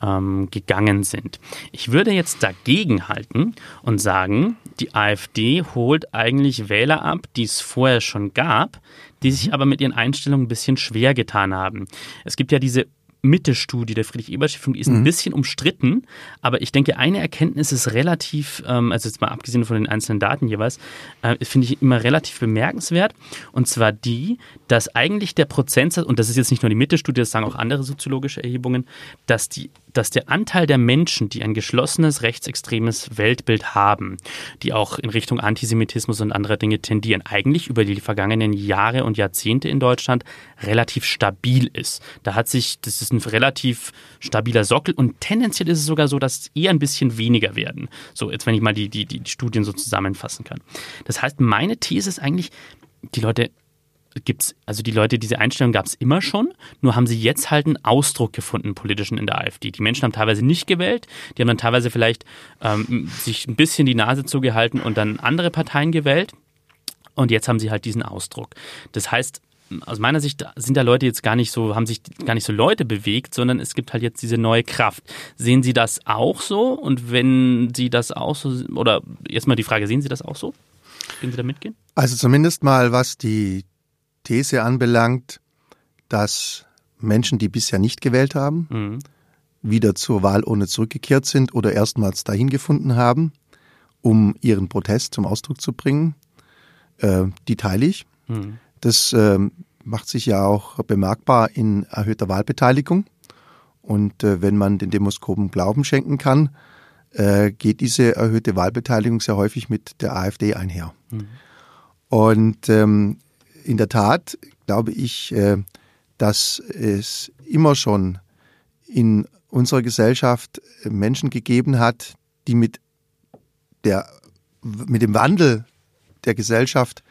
ähm, gegangen sind. Ich würde jetzt dagegen halten und sagen, die AfD holt eigentlich Wähler ab, die es vorher schon gab, die sich aber mit ihren Einstellungen ein bisschen schwer getan haben. Es gibt ja diese Mitte-Studie der Friedrich-Ebert-Stiftung, die ist mhm. ein bisschen umstritten, aber ich denke, eine Erkenntnis ist relativ, ähm, also jetzt mal abgesehen von den einzelnen Daten jeweils, äh, finde ich immer relativ bemerkenswert. Und zwar die, dass eigentlich der Prozentsatz, und das ist jetzt nicht nur die Mitte-Studie, das sagen auch andere soziologische Erhebungen, dass die dass der Anteil der Menschen, die ein geschlossenes rechtsextremes Weltbild haben, die auch in Richtung Antisemitismus und anderer Dinge tendieren, eigentlich über die vergangenen Jahre und Jahrzehnte in Deutschland relativ stabil ist. Da hat sich, das ist ein relativ stabiler Sockel und tendenziell ist es sogar so, dass es eher ein bisschen weniger werden. So, jetzt wenn ich mal die, die, die Studien so zusammenfassen kann. Das heißt, meine These ist eigentlich, die Leute gibt's, also die Leute, diese Einstellung gab es immer schon, nur haben sie jetzt halt einen Ausdruck gefunden, politischen in der AfD. Die Menschen haben teilweise nicht gewählt, die haben dann teilweise vielleicht ähm, sich ein bisschen die Nase zugehalten und dann andere Parteien gewählt. Und jetzt haben sie halt diesen Ausdruck. Das heißt, aus meiner Sicht sind da Leute jetzt gar nicht so, haben sich gar nicht so Leute bewegt, sondern es gibt halt jetzt diese neue Kraft. Sehen Sie das auch so? Und wenn Sie das auch so, oder erstmal die Frage, sehen Sie das auch so? Können Sie da mitgehen? Also zumindest mal, was die These anbelangt, dass Menschen, die bisher nicht gewählt haben, mhm. wieder zur Wahl ohne zurückgekehrt sind oder erstmals dahin gefunden haben, um ihren Protest zum Ausdruck zu bringen. Äh, die teile ich. Mhm. Das äh, macht sich ja auch bemerkbar in erhöhter Wahlbeteiligung. Und äh, wenn man den Demoskopen Glauben schenken kann, äh, geht diese erhöhte Wahlbeteiligung sehr häufig mit der AfD einher. Mhm. Und ähm, in der Tat glaube ich, äh, dass es immer schon in unserer Gesellschaft Menschen gegeben hat, die mit, der, mit dem Wandel der Gesellschaft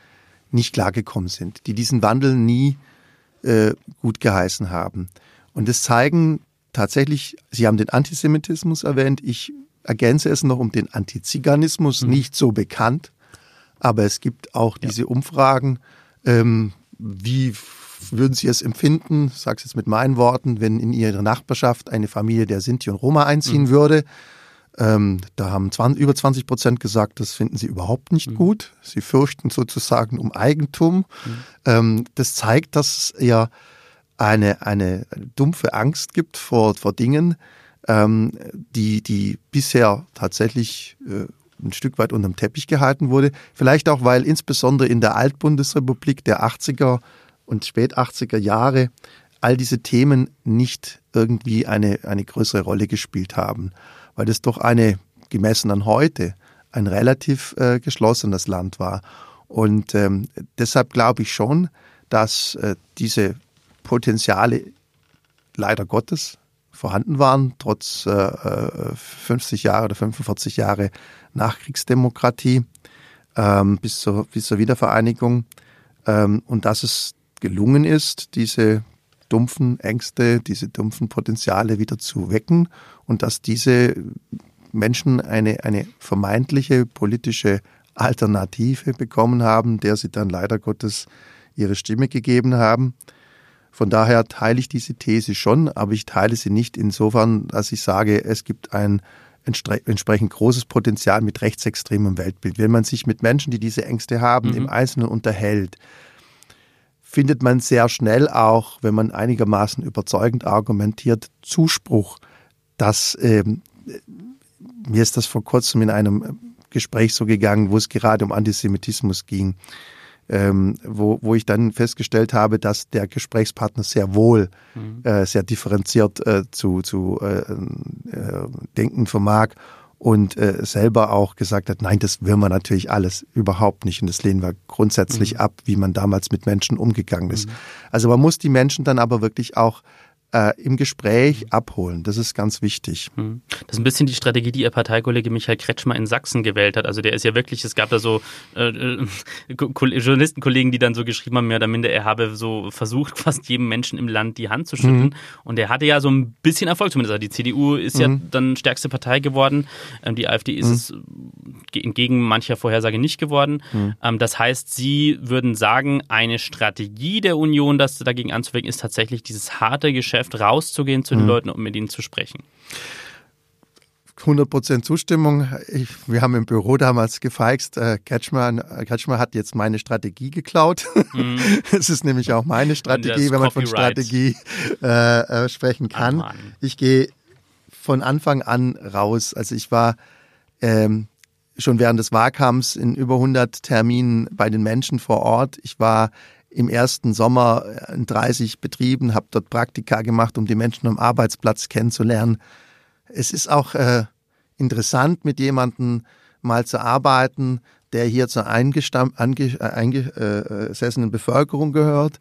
nicht klargekommen sind, die diesen Wandel nie äh, gut geheißen haben. Und das zeigen tatsächlich, Sie haben den Antisemitismus erwähnt, ich ergänze es noch um den Antiziganismus, mhm. nicht so bekannt, aber es gibt auch ja. diese Umfragen, ähm, wie würden Sie es empfinden, ich sage es jetzt mit meinen Worten, wenn in Ihrer Nachbarschaft eine Familie der Sinti und Roma einziehen mhm. würde? Ähm, da haben 20, über 20 Prozent gesagt, das finden sie überhaupt nicht mhm. gut. Sie fürchten sozusagen um Eigentum. Mhm. Ähm, das zeigt, dass es ja eine, eine dumpfe Angst gibt vor, vor Dingen, ähm, die, die bisher tatsächlich äh, ein Stück weit unterm Teppich gehalten wurde. Vielleicht auch, weil insbesondere in der Altbundesrepublik der 80er und spät 80er Jahre all diese Themen nicht irgendwie eine, eine größere Rolle gespielt haben, weil das doch eine, gemessen an heute, ein relativ äh, geschlossenes Land war. Und ähm, deshalb glaube ich schon, dass äh, diese Potenziale leider Gottes vorhanden waren, trotz äh, 50 äh, Jahre oder 45 Jahre Nachkriegsdemokratie ähm, bis, zur, bis zur Wiedervereinigung. Ähm, und dass es gelungen ist, diese dumpfen Ängste, diese dumpfen Potenziale wieder zu wecken und dass diese Menschen eine, eine vermeintliche politische Alternative bekommen haben, der sie dann leider Gottes ihre Stimme gegeben haben. Von daher teile ich diese These schon, aber ich teile sie nicht insofern, dass ich sage, es gibt ein entsprechend großes Potenzial mit rechtsextremem Weltbild. Wenn man sich mit Menschen, die diese Ängste haben, mhm. im Einzelnen unterhält, findet man sehr schnell auch, wenn man einigermaßen überzeugend argumentiert, Zuspruch, dass ähm, mir ist das vor kurzem in einem Gespräch so gegangen, wo es gerade um Antisemitismus ging, ähm, wo, wo ich dann festgestellt habe, dass der Gesprächspartner sehr wohl, mhm. äh, sehr differenziert äh, zu, zu äh, äh denken vermag und äh, selber auch gesagt hat, nein, das will man natürlich alles überhaupt nicht und das lehnen wir grundsätzlich mhm. ab, wie man damals mit Menschen umgegangen ist. Mhm. Also man muss die Menschen dann aber wirklich auch äh, im Gespräch abholen. Das ist ganz wichtig. Hm. Das ist ein bisschen die Strategie, die Ihr Parteikollege Michael Kretschmer in Sachsen gewählt hat. Also der ist ja wirklich, es gab da so äh, äh Journalistenkollegen, die dann so geschrieben haben, mehr oder minder, er habe so versucht, fast jedem Menschen im Land die Hand zu schütteln. Mhm. Und er hatte ja so ein bisschen Erfolg zumindest. Also die CDU ist mhm. ja dann stärkste Partei geworden. Ähm, die AfD ist mhm. es entgegen mancher Vorhersage nicht geworden. Mhm. Ähm, das heißt, Sie würden sagen, eine Strategie der Union, das dagegen anzuwirken, ist tatsächlich dieses harte Geschäft Geschäft rauszugehen zu den mhm. Leuten und mit ihnen zu sprechen. 100% Zustimmung. Ich, wir haben im Büro damals gefeixt. Äh, Kretschmer, Kretschmer hat jetzt meine Strategie geklaut. Mm. Es ist nämlich auch meine Strategie, wenn man von Strategie äh, äh, sprechen kann. Ach, ich gehe von Anfang an raus. Also ich war ähm, schon während des Wahlkampfs in über 100 Terminen bei den Menschen vor Ort. Ich war im ersten Sommer in 30 Betrieben, habe dort Praktika gemacht, um die Menschen am Arbeitsplatz kennenzulernen. Es ist auch äh, interessant, mit jemandem mal zu arbeiten, der hier zur eingesessenen Bevölkerung gehört,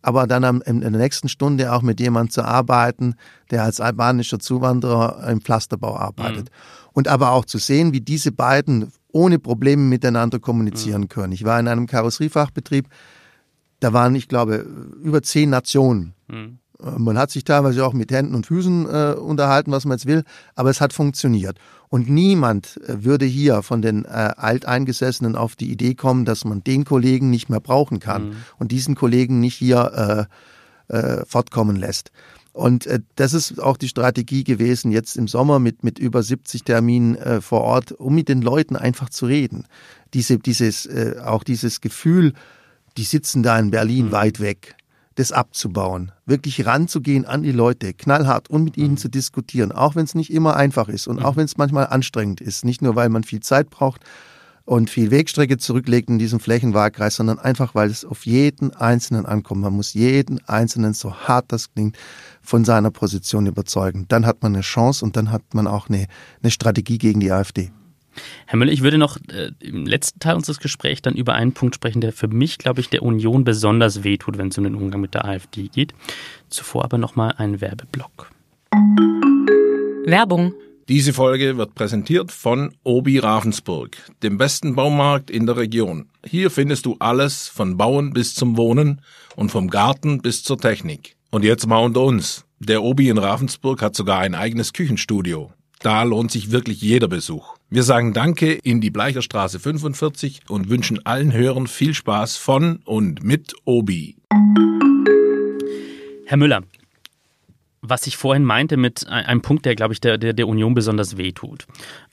aber dann am, in der nächsten Stunde auch mit jemandem zu arbeiten, der als albanischer Zuwanderer im Pflasterbau arbeitet. Mhm. Und aber auch zu sehen, wie diese beiden ohne Probleme miteinander kommunizieren mhm. können. Ich war in einem Karosseriefachbetrieb, da waren, ich glaube, über zehn Nationen. Mhm. Man hat sich teilweise auch mit Händen und Füßen äh, unterhalten, was man jetzt will, aber es hat funktioniert. Und niemand äh, würde hier von den äh, Alteingesessenen auf die Idee kommen, dass man den Kollegen nicht mehr brauchen kann mhm. und diesen Kollegen nicht hier äh, äh, fortkommen lässt. Und äh, das ist auch die Strategie gewesen, jetzt im Sommer mit, mit über 70 Terminen äh, vor Ort, um mit den Leuten einfach zu reden. Diese, dieses, äh, auch dieses Gefühl, die sitzen da in Berlin mhm. weit weg, das abzubauen, wirklich ranzugehen an die Leute, knallhart und mit ihnen mhm. zu diskutieren, auch wenn es nicht immer einfach ist und mhm. auch wenn es manchmal anstrengend ist, nicht nur weil man viel Zeit braucht und viel Wegstrecke zurücklegt in diesem Flächenwahlkreis, sondern einfach, weil es auf jeden Einzelnen ankommt. Man muss jeden Einzelnen, so hart das klingt, von seiner Position überzeugen. Dann hat man eine Chance und dann hat man auch eine, eine Strategie gegen die AfD. Herr Müller, ich würde noch äh, im letzten Teil unseres Gesprächs dann über einen Punkt sprechen, der für mich, glaube ich, der Union besonders wehtut, wenn es um den Umgang mit der AfD geht. Zuvor aber nochmal ein Werbeblock. Werbung diese Folge wird präsentiert von Obi Ravensburg, dem besten Baumarkt in der Region. Hier findest du alles von Bauen bis zum Wohnen und vom Garten bis zur Technik. Und jetzt mal unter uns. Der Obi in Ravensburg hat sogar ein eigenes Küchenstudio. Da lohnt sich wirklich jeder Besuch. Wir sagen Danke in die Bleicherstraße 45 und wünschen allen Hörern viel Spaß von und mit Obi. Herr Müller, was ich vorhin meinte mit einem Punkt, der, glaube ich, der, der, der Union besonders wehtut.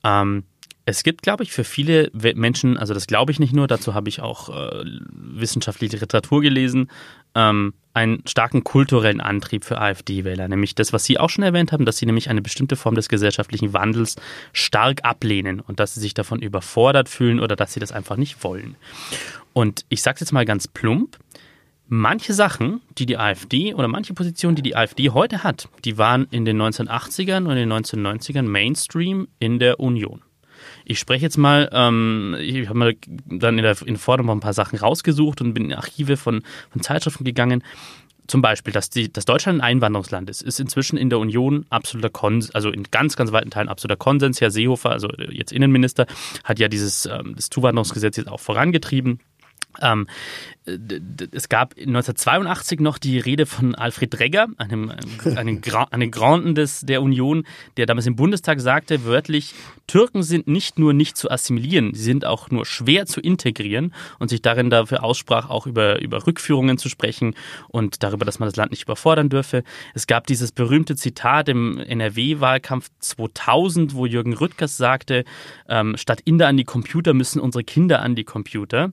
Ähm, es gibt, glaube ich, für viele Menschen, also das glaube ich nicht nur, dazu habe ich auch äh, wissenschaftliche Literatur gelesen, ähm, einen starken kulturellen Antrieb für AfD-Wähler, nämlich das, was Sie auch schon erwähnt haben, dass sie nämlich eine bestimmte Form des gesellschaftlichen Wandels stark ablehnen und dass sie sich davon überfordert fühlen oder dass sie das einfach nicht wollen. Und ich sage es jetzt mal ganz plump, manche Sachen, die die AfD oder manche Positionen, die die AfD heute hat, die waren in den 1980ern und in den 1990ern Mainstream in der Union. Ich spreche jetzt mal, ähm, ich habe mal dann in der, in der Vorderung ein paar Sachen rausgesucht und bin in Archive von, von Zeitschriften gegangen. Zum Beispiel, dass, die, dass Deutschland ein Einwanderungsland ist, ist inzwischen in der Union absoluter Konsens, also in ganz, ganz weiten Teilen absoluter Konsens. Herr Seehofer, also jetzt Innenminister, hat ja dieses ähm, das Zuwanderungsgesetz jetzt auch vorangetrieben. Ähm, es gab 1982 noch die Rede von Alfred Dregger, einem, einem, einem Granden des, der Union, der damals im Bundestag sagte, wörtlich, Türken sind nicht nur nicht zu assimilieren, sie sind auch nur schwer zu integrieren und sich darin dafür aussprach, auch über, über Rückführungen zu sprechen und darüber, dass man das Land nicht überfordern dürfe. Es gab dieses berühmte Zitat im NRW-Wahlkampf 2000, wo Jürgen Rüttgers sagte, ähm, statt Inder an die Computer müssen unsere Kinder an die Computer.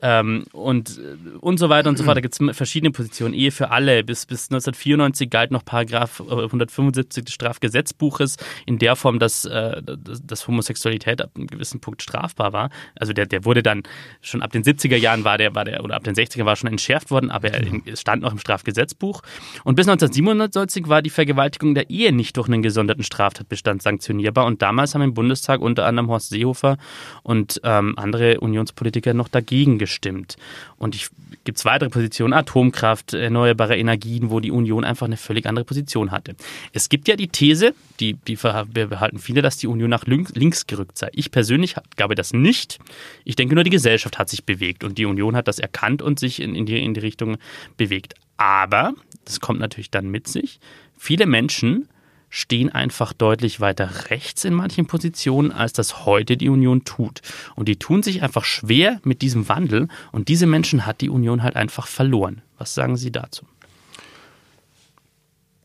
Ähm, und und so weiter und so fort. Da gibt es verschiedene Positionen. Ehe für alle. Bis, bis 1994 galt noch Paragraph 175 des Strafgesetzbuches in der Form, dass, äh, dass Homosexualität ab einem gewissen Punkt strafbar war. Also der, der wurde dann schon ab den 70er Jahren war der, war der, oder ab den 60er war schon entschärft worden, aber er stand noch im Strafgesetzbuch. Und bis 1997 war die Vergewaltigung der Ehe nicht durch einen gesonderten Straftatbestand sanktionierbar. Und damals haben im Bundestag unter anderem Horst Seehofer und ähm, andere Unionspolitiker noch dagegen gestimmt. Und ich gibt es weitere Positionen, Atomkraft, erneuerbare Energien, wo die Union einfach eine völlig andere Position hatte. Es gibt ja die These, die, die behalten viele, dass die Union nach links gerückt sei. Ich persönlich glaube das nicht. Ich denke nur, die Gesellschaft hat sich bewegt und die Union hat das erkannt und sich in, in, die, in die Richtung bewegt. Aber, das kommt natürlich dann mit sich, viele Menschen stehen einfach deutlich weiter rechts in manchen Positionen, als das heute die Union tut. Und die tun sich einfach schwer mit diesem Wandel und diese Menschen hat die Union halt einfach verloren. Was sagen Sie dazu?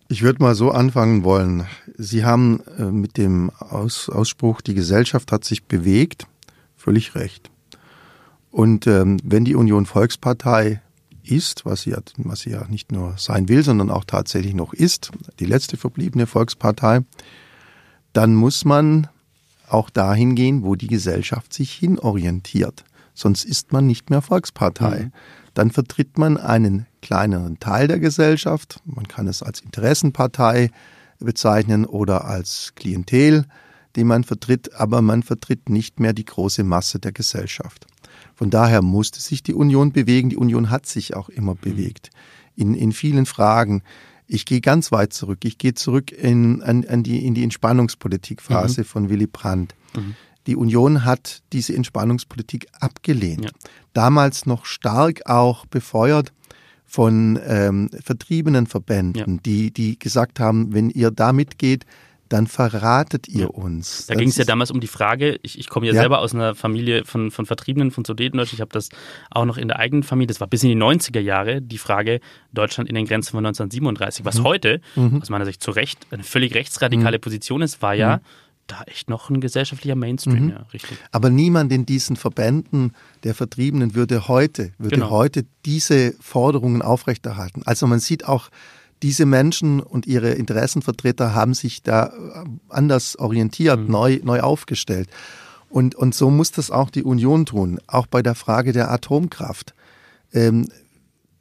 Ich würde mal so anfangen wollen. Sie haben äh, mit dem Aus Ausspruch, die Gesellschaft hat sich bewegt, völlig recht. Und ähm, wenn die Union Volkspartei ist, was sie, ja, was sie ja nicht nur sein will, sondern auch tatsächlich noch ist, die letzte verbliebene Volkspartei, dann muss man auch dahin gehen, wo die Gesellschaft sich hinorientiert. Sonst ist man nicht mehr Volkspartei. Mhm. Dann vertritt man einen kleineren Teil der Gesellschaft. Man kann es als Interessenpartei bezeichnen oder als Klientel, die man vertritt, aber man vertritt nicht mehr die große Masse der Gesellschaft. Von daher musste sich die Union bewegen. Die Union hat sich auch immer mhm. bewegt. In, in vielen Fragen. Ich gehe ganz weit zurück. Ich gehe zurück in, an, an die, in die Entspannungspolitikphase mhm. von Willy Brandt. Mhm. Die Union hat diese Entspannungspolitik abgelehnt. Ja. Damals noch stark auch befeuert von ähm, vertriebenen Verbänden, ja. die, die gesagt haben, wenn ihr da mitgeht, dann verratet ihr uns. Da ging es ja damals um die Frage, ich, ich komme ja, ja, selber aus einer Familie von, von Vertriebenen von Sudetendeutsch, ich habe das auch noch in der eigenen Familie, das war bis in die 90er Jahre, die Frage Deutschland in den Grenzen von 1937. Was mhm. heute, mhm. aus meiner Sicht zu Recht, eine völlig rechtsradikale mhm. Position ist, war ja, mhm. da echt noch ein gesellschaftlicher Mainstream, mhm. ja, richtig. Aber niemand in diesen Verbänden der Vertriebenen würde heute, würde genau. heute diese Forderungen aufrechterhalten. Also man sieht auch, diese Menschen und ihre Interessenvertreter haben sich da äh, anders orientiert, mhm. neu, neu aufgestellt. Und, und so muss das auch die Union tun, auch bei der Frage der Atomkraft. Ähm,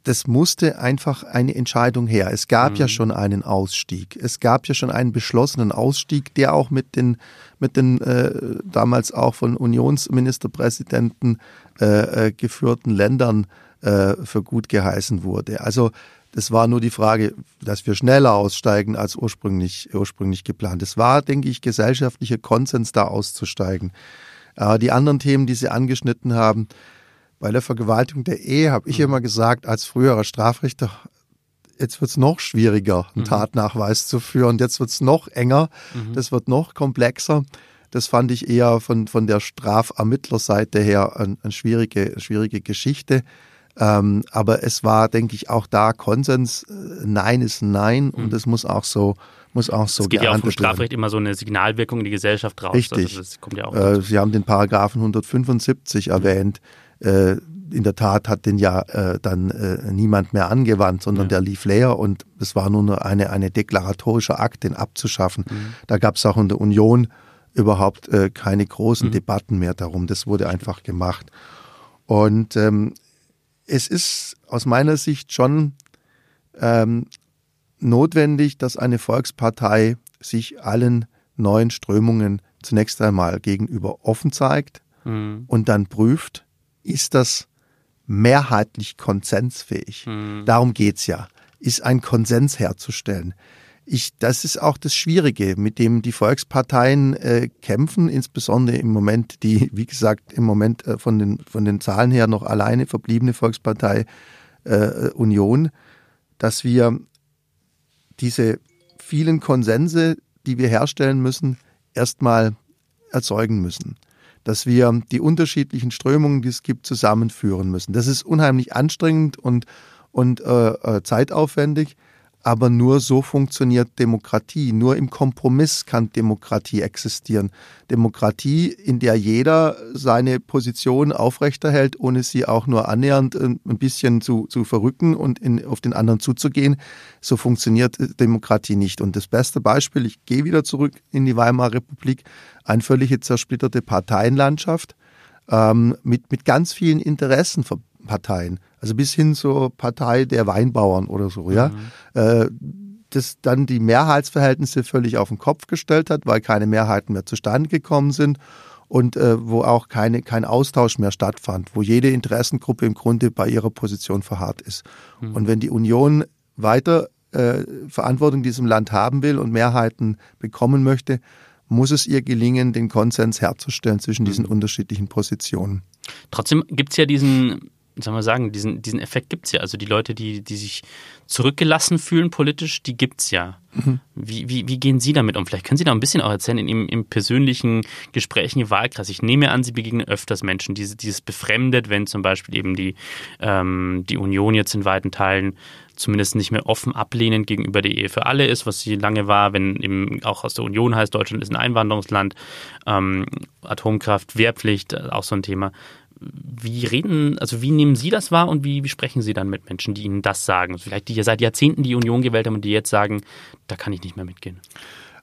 das musste einfach eine Entscheidung her. Es gab mhm. ja schon einen Ausstieg. Es gab ja schon einen beschlossenen Ausstieg, der auch mit den, mit den äh, damals auch von Unionsministerpräsidenten äh, äh, geführten Ländern äh, für gut geheißen wurde. Also das war nur die Frage, dass wir schneller aussteigen als ursprünglich, ursprünglich geplant. Es war, denke ich, gesellschaftlicher Konsens, da auszusteigen. Äh, die anderen Themen, die Sie angeschnitten haben, bei der Vergewaltigung der Ehe habe ich mhm. immer gesagt, als früherer Strafrichter, jetzt wird es noch schwieriger, einen mhm. Tatnachweis zu führen. Jetzt wird es noch enger, mhm. das wird noch komplexer. Das fand ich eher von, von der Strafermittlerseite her eine, eine schwierige, schwierige Geschichte. Ähm, aber es war, denke ich, auch da Konsens. Äh, nein ist Nein und das muss auch so muss auch so Es geht ja auch vom Strafrecht immer so eine Signalwirkung in die Gesellschaft raus. Richtig. Also ja äh, Sie haben den Paragraphen 175 erwähnt. Äh, in der Tat hat den ja äh, dann äh, niemand mehr angewandt, sondern ja. der lief leer und es war nur eine, eine deklaratorische Akt, den abzuschaffen. Mhm. Da gab es auch in der Union überhaupt äh, keine großen mhm. Debatten mehr darum. Das wurde einfach gemacht. Und ähm, es ist aus meiner Sicht schon ähm, notwendig, dass eine Volkspartei sich allen neuen Strömungen zunächst einmal gegenüber offen zeigt mhm. und dann prüft, ist das mehrheitlich konsensfähig? Mhm. Darum geht's ja. Ist ein Konsens herzustellen. Ich, das ist auch das Schwierige, mit dem die Volksparteien äh, kämpfen, insbesondere im Moment die, wie gesagt, im Moment äh, von, den, von den Zahlen her noch alleine verbliebene Volkspartei äh, Union, dass wir diese vielen Konsense, die wir herstellen müssen, erstmal erzeugen müssen. Dass wir die unterschiedlichen Strömungen, die es gibt, zusammenführen müssen. Das ist unheimlich anstrengend und, und äh, äh zeitaufwendig. Aber nur so funktioniert Demokratie. Nur im Kompromiss kann Demokratie existieren. Demokratie, in der jeder seine Position aufrechterhält, ohne sie auch nur annähernd äh, ein bisschen zu, zu verrücken und in, auf den anderen zuzugehen. So funktioniert Demokratie nicht. Und das beste Beispiel, ich gehe wieder zurück in die Weimarer Republik, eine völlig zersplitterte Parteienlandschaft ähm, mit, mit ganz vielen Interessenparteien. Also bis hin zur Partei der Weinbauern oder so, ja. Mhm. Äh, das dann die Mehrheitsverhältnisse völlig auf den Kopf gestellt hat, weil keine Mehrheiten mehr zustande gekommen sind und äh, wo auch keine, kein Austausch mehr stattfand, wo jede Interessengruppe im Grunde bei ihrer Position verharrt ist. Mhm. Und wenn die Union weiter äh, Verantwortung in diesem Land haben will und Mehrheiten bekommen möchte, muss es ihr gelingen, den Konsens herzustellen zwischen diesen mhm. unterschiedlichen Positionen. Trotzdem gibt es ja diesen soll man sagen, diesen, diesen Effekt gibt es ja. Also die Leute, die, die sich zurückgelassen fühlen politisch, die gibt es ja. Mhm. Wie, wie, wie gehen Sie damit um? Vielleicht können Sie da ein bisschen auch erzählen in Ihrem, im persönlichen Gesprächen im Wahlkreis. Ich nehme an, Sie begegnen öfters Menschen, diese, dieses befremdet, wenn zum Beispiel eben die, ähm, die Union jetzt in weiten Teilen zumindest nicht mehr offen ablehnend gegenüber der Ehe für alle ist, was sie lange war, wenn eben auch aus der Union heißt, Deutschland ist ein Einwanderungsland, ähm, Atomkraft, Wehrpflicht, auch so ein Thema. Wie reden, also wie nehmen Sie das wahr und wie, wie sprechen Sie dann mit Menschen, die Ihnen das sagen? Also vielleicht die ja seit Jahrzehnten die Union gewählt haben und die jetzt sagen, da kann ich nicht mehr mitgehen.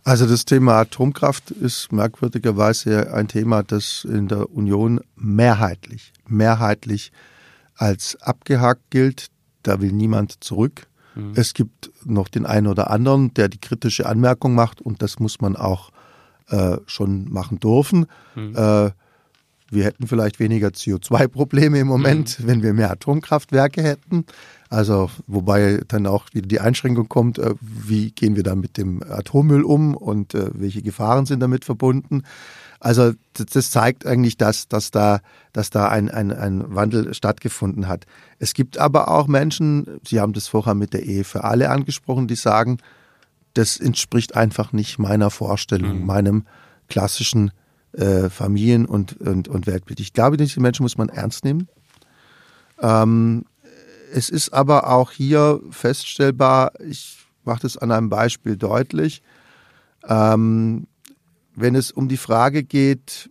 Also das Thema Atomkraft ist merkwürdigerweise ein Thema, das in der Union mehrheitlich, mehrheitlich als abgehakt gilt. Da will niemand zurück. Mhm. Es gibt noch den einen oder anderen, der die kritische Anmerkung macht und das muss man auch äh, schon machen dürfen. Mhm. Äh, wir hätten vielleicht weniger CO2-Probleme im Moment, mhm. wenn wir mehr Atomkraftwerke hätten. Also, wobei dann auch wieder die Einschränkung kommt, äh, wie gehen wir da mit dem Atommüll um und äh, welche Gefahren sind damit verbunden. Also das zeigt eigentlich, dass, dass da, dass da ein, ein, ein Wandel stattgefunden hat. Es gibt aber auch Menschen, Sie haben das vorher mit der Ehe für alle angesprochen, die sagen, das entspricht einfach nicht meiner Vorstellung, mhm. meinem klassischen äh, Familien- und, und, und Weltbild. Ich glaube, diese Menschen muss man ernst nehmen. Ähm, es ist aber auch hier feststellbar, ich mache das an einem Beispiel deutlich, ähm, wenn es um die Frage geht,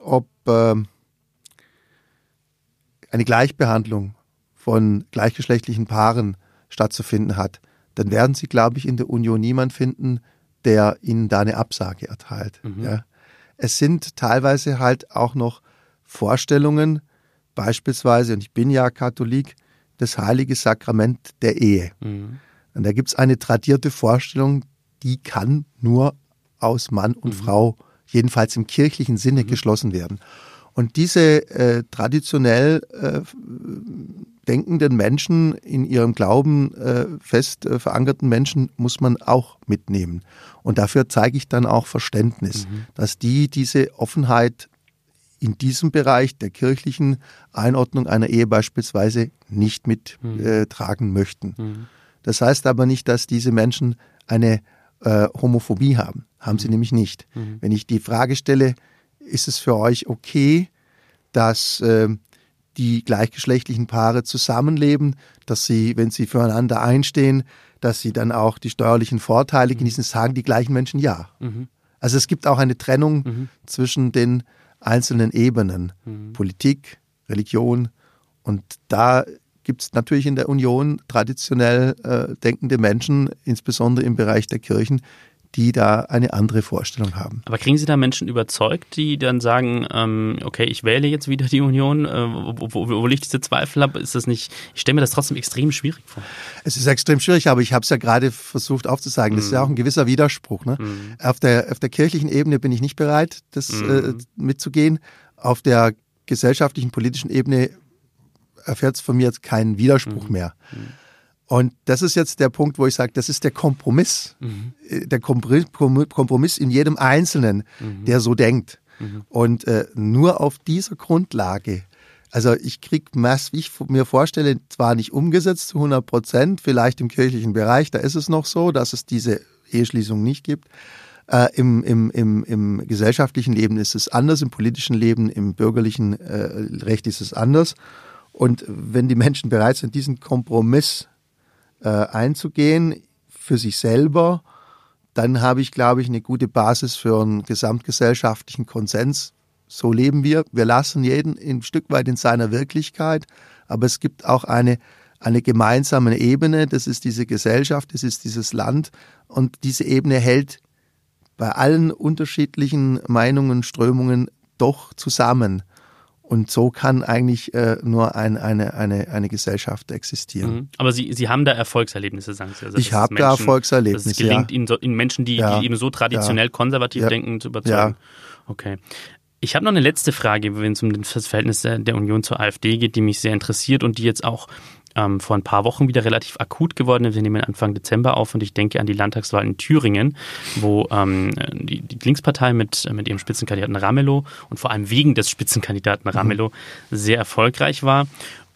ob äh, eine Gleichbehandlung von gleichgeschlechtlichen Paaren stattzufinden hat, dann werden Sie, glaube ich, in der Union niemand finden, der Ihnen da eine Absage erteilt. Mhm. Ja? Es sind teilweise halt auch noch Vorstellungen, beispielsweise, und ich bin ja Katholik, das heilige Sakrament der Ehe. Mhm. Und da gibt es eine tradierte Vorstellung, die kann nur aus Mann und mhm. Frau, jedenfalls im kirchlichen Sinne, mhm. geschlossen werden. Und diese äh, traditionell äh, denkenden Menschen, in ihrem Glauben äh, fest äh, verankerten Menschen, muss man auch mitnehmen. Und dafür zeige ich dann auch Verständnis, mhm. dass die diese Offenheit in diesem Bereich der kirchlichen Einordnung einer Ehe beispielsweise nicht mittragen mhm. äh, möchten. Mhm. Das heißt aber nicht, dass diese Menschen eine äh, Homophobie haben. Haben sie mhm. nämlich nicht. Mhm. Wenn ich die Frage stelle, ist es für euch okay, dass äh, die gleichgeschlechtlichen Paare zusammenleben, dass sie, wenn sie füreinander einstehen, dass sie dann auch die steuerlichen Vorteile mhm. genießen, sagen die gleichen Menschen ja. Mhm. Also es gibt auch eine Trennung mhm. zwischen den einzelnen Ebenen, mhm. Politik, Religion und da gibt es natürlich in der Union traditionell äh, denkende Menschen, insbesondere im Bereich der Kirchen, die da eine andere Vorstellung haben. Aber kriegen Sie da Menschen überzeugt, die dann sagen, ähm, okay, ich wähle jetzt wieder die Union, äh, wo, wo, wo ich diese Zweifel habe, ist das nicht, ich stelle mir das trotzdem extrem schwierig vor. Es ist extrem schwierig, aber ich habe es ja gerade versucht aufzuzeigen, das ist ja auch ein gewisser Widerspruch. Ne? Mhm. Auf, der, auf der kirchlichen Ebene bin ich nicht bereit, das mhm. äh, mitzugehen. Auf der gesellschaftlichen, politischen Ebene erfährt es von mir jetzt keinen Widerspruch mhm. mehr. Und das ist jetzt der Punkt, wo ich sage, das ist der Kompromiss. Mhm. Äh, der Kompromiss in jedem Einzelnen, mhm. der so denkt. Mhm. Und äh, nur auf dieser Grundlage, also ich kriege Mass, wie ich mir vorstelle, zwar nicht umgesetzt zu 100 Prozent, vielleicht im kirchlichen Bereich, da ist es noch so, dass es diese Eheschließung nicht gibt. Äh, im, im, im, Im gesellschaftlichen Leben ist es anders, im politischen Leben, im bürgerlichen äh, Recht ist es anders. Und wenn die Menschen bereit sind, diesen Kompromiss äh, einzugehen für sich selber, dann habe ich, glaube ich, eine gute Basis für einen gesamtgesellschaftlichen Konsens. So leben wir. Wir lassen jeden ein Stück weit in seiner Wirklichkeit, aber es gibt auch eine, eine gemeinsame Ebene, das ist diese Gesellschaft, das ist dieses Land und diese Ebene hält bei allen unterschiedlichen Meinungen, Strömungen doch zusammen. Und so kann eigentlich äh, nur ein, eine, eine, eine Gesellschaft existieren. Mhm. Aber Sie, Sie haben da Erfolgserlebnisse, sagen Sie. Also, ich habe da Erfolgserlebnisse. Es gelingt ja. Ihnen, so, Ihnen Menschen, die, ja. die, eben so traditionell ja. konservativ denken, zu überzeugen. Okay. Ich habe noch eine letzte Frage, wenn es um das Verhältnis der Union zur AfD geht, die mich sehr interessiert und die jetzt auch ähm, vor ein paar Wochen wieder relativ akut geworden. Wir nehmen Anfang Dezember auf und ich denke an die Landtagswahl in Thüringen, wo ähm, die, die, Linkspartei mit, mit ihrem Spitzenkandidaten Ramelow und vor allem wegen des Spitzenkandidaten mhm. Ramelow mhm. sehr erfolgreich war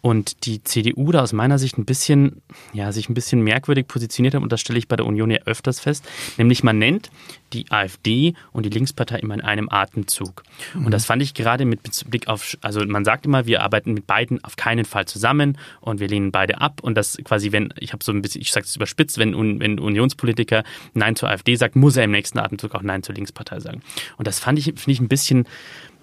und die CDU da aus meiner Sicht ein bisschen, ja, sich ein bisschen merkwürdig positioniert hat und das stelle ich bei der Union ja öfters fest, nämlich man nennt die AfD und die Linkspartei immer in einem Atemzug. Mhm. Und das fand ich gerade mit Blick auf, also man sagt immer, wir arbeiten mit beiden auf keinen Fall zusammen und wir lehnen beide ab und das quasi, wenn, ich habe so ein bisschen, ich sage es überspitzt, wenn, wenn Unionspolitiker Nein zur AfD sagt, muss er im nächsten Atemzug auch Nein zur Linkspartei sagen. Und das fand ich, finde ich ein bisschen,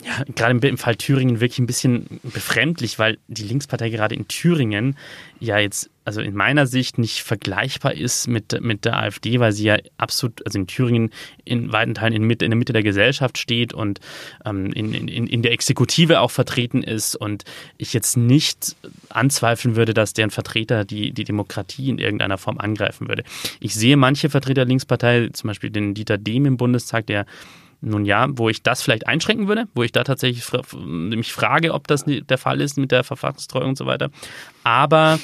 ja, gerade im Fall Thüringen wirklich ein bisschen befremdlich, weil die Linkspartei gerade in Thüringen ja jetzt, also in meiner Sicht, nicht vergleichbar ist mit, mit der AfD, weil sie ja absolut, also in Thüringen in weiten Teilen in, in der Mitte der Gesellschaft steht und ähm, in, in, in der Exekutive auch vertreten ist und ich jetzt nicht anzweifeln würde, dass deren Vertreter die, die Demokratie in irgendeiner Form angreifen würde. Ich sehe manche Vertreter der Linkspartei, zum Beispiel den Dieter Dehm im Bundestag, der nun ja, wo ich das vielleicht einschränken würde, wo ich da tatsächlich mich frage, ob das der Fall ist mit der Verfassungstreue und so weiter. Aber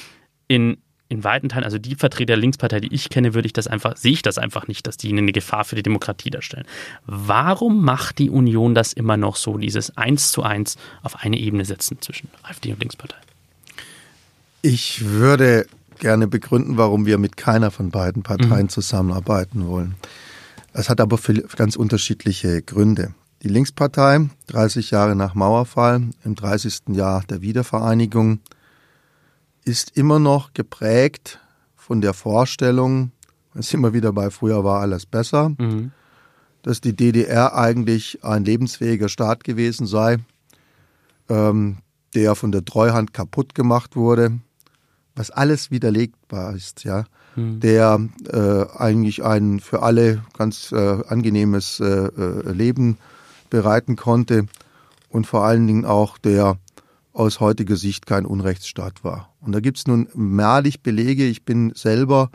in, in weiten Teilen, also die Vertreter der Linkspartei, die ich kenne, würde ich das einfach, sehe ich das einfach nicht, dass die eine Gefahr für die Demokratie darstellen. Warum macht die Union das immer noch so, dieses Eins zu eins auf eine Ebene setzen zwischen AfD und Linkspartei? Ich würde gerne begründen, warum wir mit keiner von beiden Parteien mhm. zusammenarbeiten wollen. Es hat aber ganz unterschiedliche Gründe. Die Linkspartei, 30 Jahre nach Mauerfall, im 30. Jahr der Wiedervereinigung, ist immer noch geprägt von der Vorstellung, es immer wieder bei früher war alles besser, mhm. dass die DDR eigentlich ein lebensfähiger Staat gewesen sei, ähm, der von der Treuhand kaputt gemacht wurde, was alles widerlegbar ist, ja. Hm. der äh, eigentlich ein für alle ganz äh, angenehmes äh, äh Leben bereiten konnte und vor allen Dingen auch der aus heutiger Sicht kein Unrechtsstaat war. Und da gibt es nun malig Belege. Ich bin selber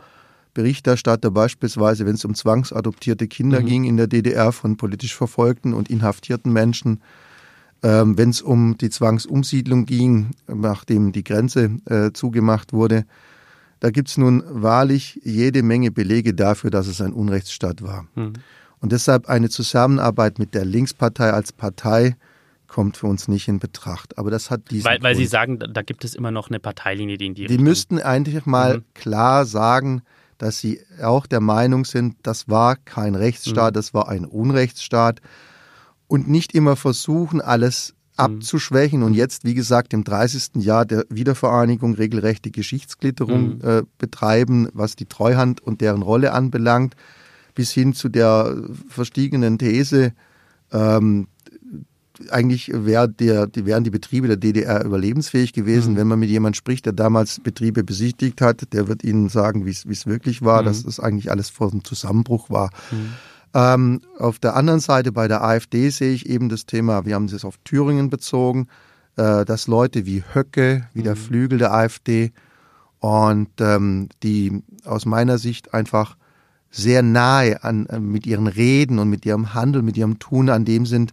Berichterstatter beispielsweise, wenn es um zwangsadoptierte Kinder mhm. ging in der DDR von politisch verfolgten und inhaftierten Menschen. Ähm, wenn es um die Zwangsumsiedlung ging, nachdem die Grenze äh, zugemacht wurde, da gibt es nun wahrlich jede Menge Belege dafür, dass es ein Unrechtsstaat war. Mhm. Und deshalb eine Zusammenarbeit mit der Linkspartei als Partei kommt für uns nicht in Betracht. Aber das hat diesen Weil, weil Sie sagen, da gibt es immer noch eine Parteilinie, die in die Die Richtung müssten eigentlich mal mhm. klar sagen, dass sie auch der Meinung sind, das war kein Rechtsstaat, mhm. das war ein Unrechtsstaat und nicht immer versuchen, alles. Abzuschwächen und jetzt, wie gesagt, im 30. Jahr der Wiedervereinigung regelrechte Geschichtsklitterung mhm. äh, betreiben, was die Treuhand und deren Rolle anbelangt, bis hin zu der verstiegenen These, ähm, eigentlich wär der, die, wären die Betriebe der DDR überlebensfähig gewesen. Mhm. Wenn man mit jemandem spricht, der damals Betriebe besichtigt hat, der wird Ihnen sagen, wie es wirklich war, mhm. dass das eigentlich alles vor dem Zusammenbruch war. Mhm. Ähm, auf der anderen Seite bei der AfD sehe ich eben das Thema, wir haben es auf Thüringen bezogen, äh, dass Leute wie Höcke, wie der mhm. Flügel der AfD und ähm, die aus meiner Sicht einfach sehr nahe an, äh, mit ihren Reden und mit ihrem Handel, mit ihrem Tun an dem sind,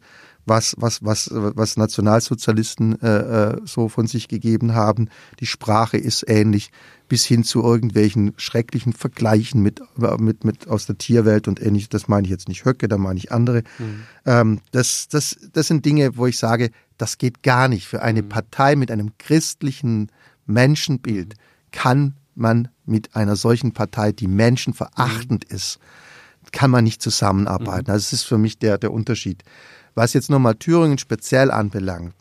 was, was, was, was Nationalsozialisten äh, äh, so von sich gegeben haben. Die Sprache ist ähnlich, bis hin zu irgendwelchen schrecklichen Vergleichen mit, mit, mit aus der Tierwelt und ähnlich. Das meine ich jetzt nicht Höcke, da meine ich andere. Mhm. Ähm, das, das, das sind Dinge, wo ich sage, das geht gar nicht. Für eine mhm. Partei mit einem christlichen Menschenbild kann man mit einer solchen Partei, die menschenverachtend mhm. ist, kann man nicht zusammenarbeiten. Mhm. Also das ist für mich der, der Unterschied. Was jetzt nochmal Thüringen speziell anbelangt,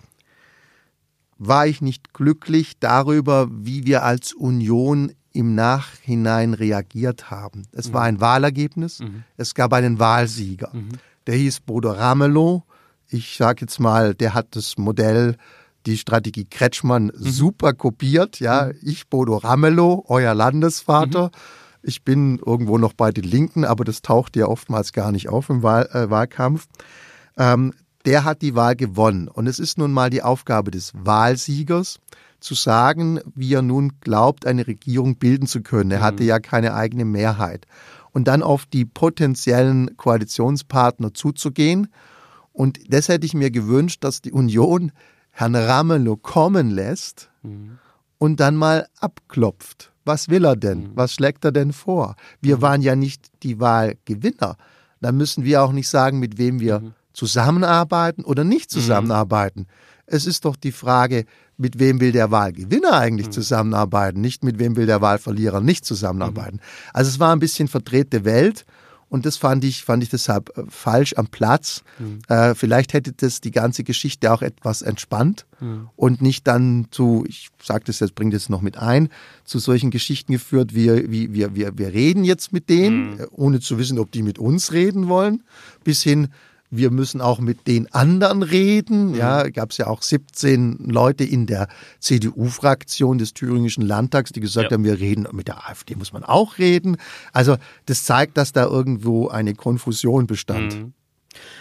war ich nicht glücklich darüber, wie wir als Union im Nachhinein reagiert haben. Es mhm. war ein Wahlergebnis, mhm. es gab einen Wahlsieger. Mhm. Der hieß Bodo Ramelow. Ich sage jetzt mal, der hat das Modell, die Strategie Kretschmann mhm. super kopiert. Ja, mhm. ich Bodo Ramelow, euer Landesvater. Mhm. Ich bin irgendwo noch bei den Linken, aber das taucht ja oftmals gar nicht auf im Wahl, äh, Wahlkampf ähm, der hat die Wahl gewonnen. Und es ist nun mal die Aufgabe des Wahlsiegers, zu sagen, wie er nun glaubt, eine Regierung bilden zu können. Er hatte mhm. ja keine eigene Mehrheit. Und dann auf die potenziellen Koalitionspartner zuzugehen. Und das hätte ich mir gewünscht, dass die Union Herrn Ramelow kommen lässt mhm. und dann mal abklopft. Was will er denn? Mhm. Was schlägt er denn vor? Wir mhm. waren ja nicht die Wahlgewinner. Dann müssen wir auch nicht sagen, mit wem wir mhm zusammenarbeiten oder nicht mhm. zusammenarbeiten. Mhm. Es ist doch die Frage, mit wem will der Wahlgewinner eigentlich mhm. zusammenarbeiten, nicht mit wem will der Wahlverlierer nicht zusammenarbeiten. Mhm. Also es war ein bisschen verdrehte Welt und das fand ich, fand ich deshalb äh, falsch am Platz. Mhm. Äh, vielleicht hätte das die ganze Geschichte auch etwas entspannt mhm. und nicht dann zu, ich sage das jetzt, bringe das noch mit ein, zu solchen Geschichten geführt, wie, wie wir, wir, wir reden jetzt mit denen, mhm. ohne zu wissen, ob die mit uns reden wollen, bis hin, wir müssen auch mit den anderen reden. Ja, mhm. gab es ja auch 17 Leute in der CDU-Fraktion des thüringischen Landtags, die gesagt ja. haben, wir reden mit der AfD, muss man auch reden. Also das zeigt, dass da irgendwo eine Konfusion bestand. Mhm.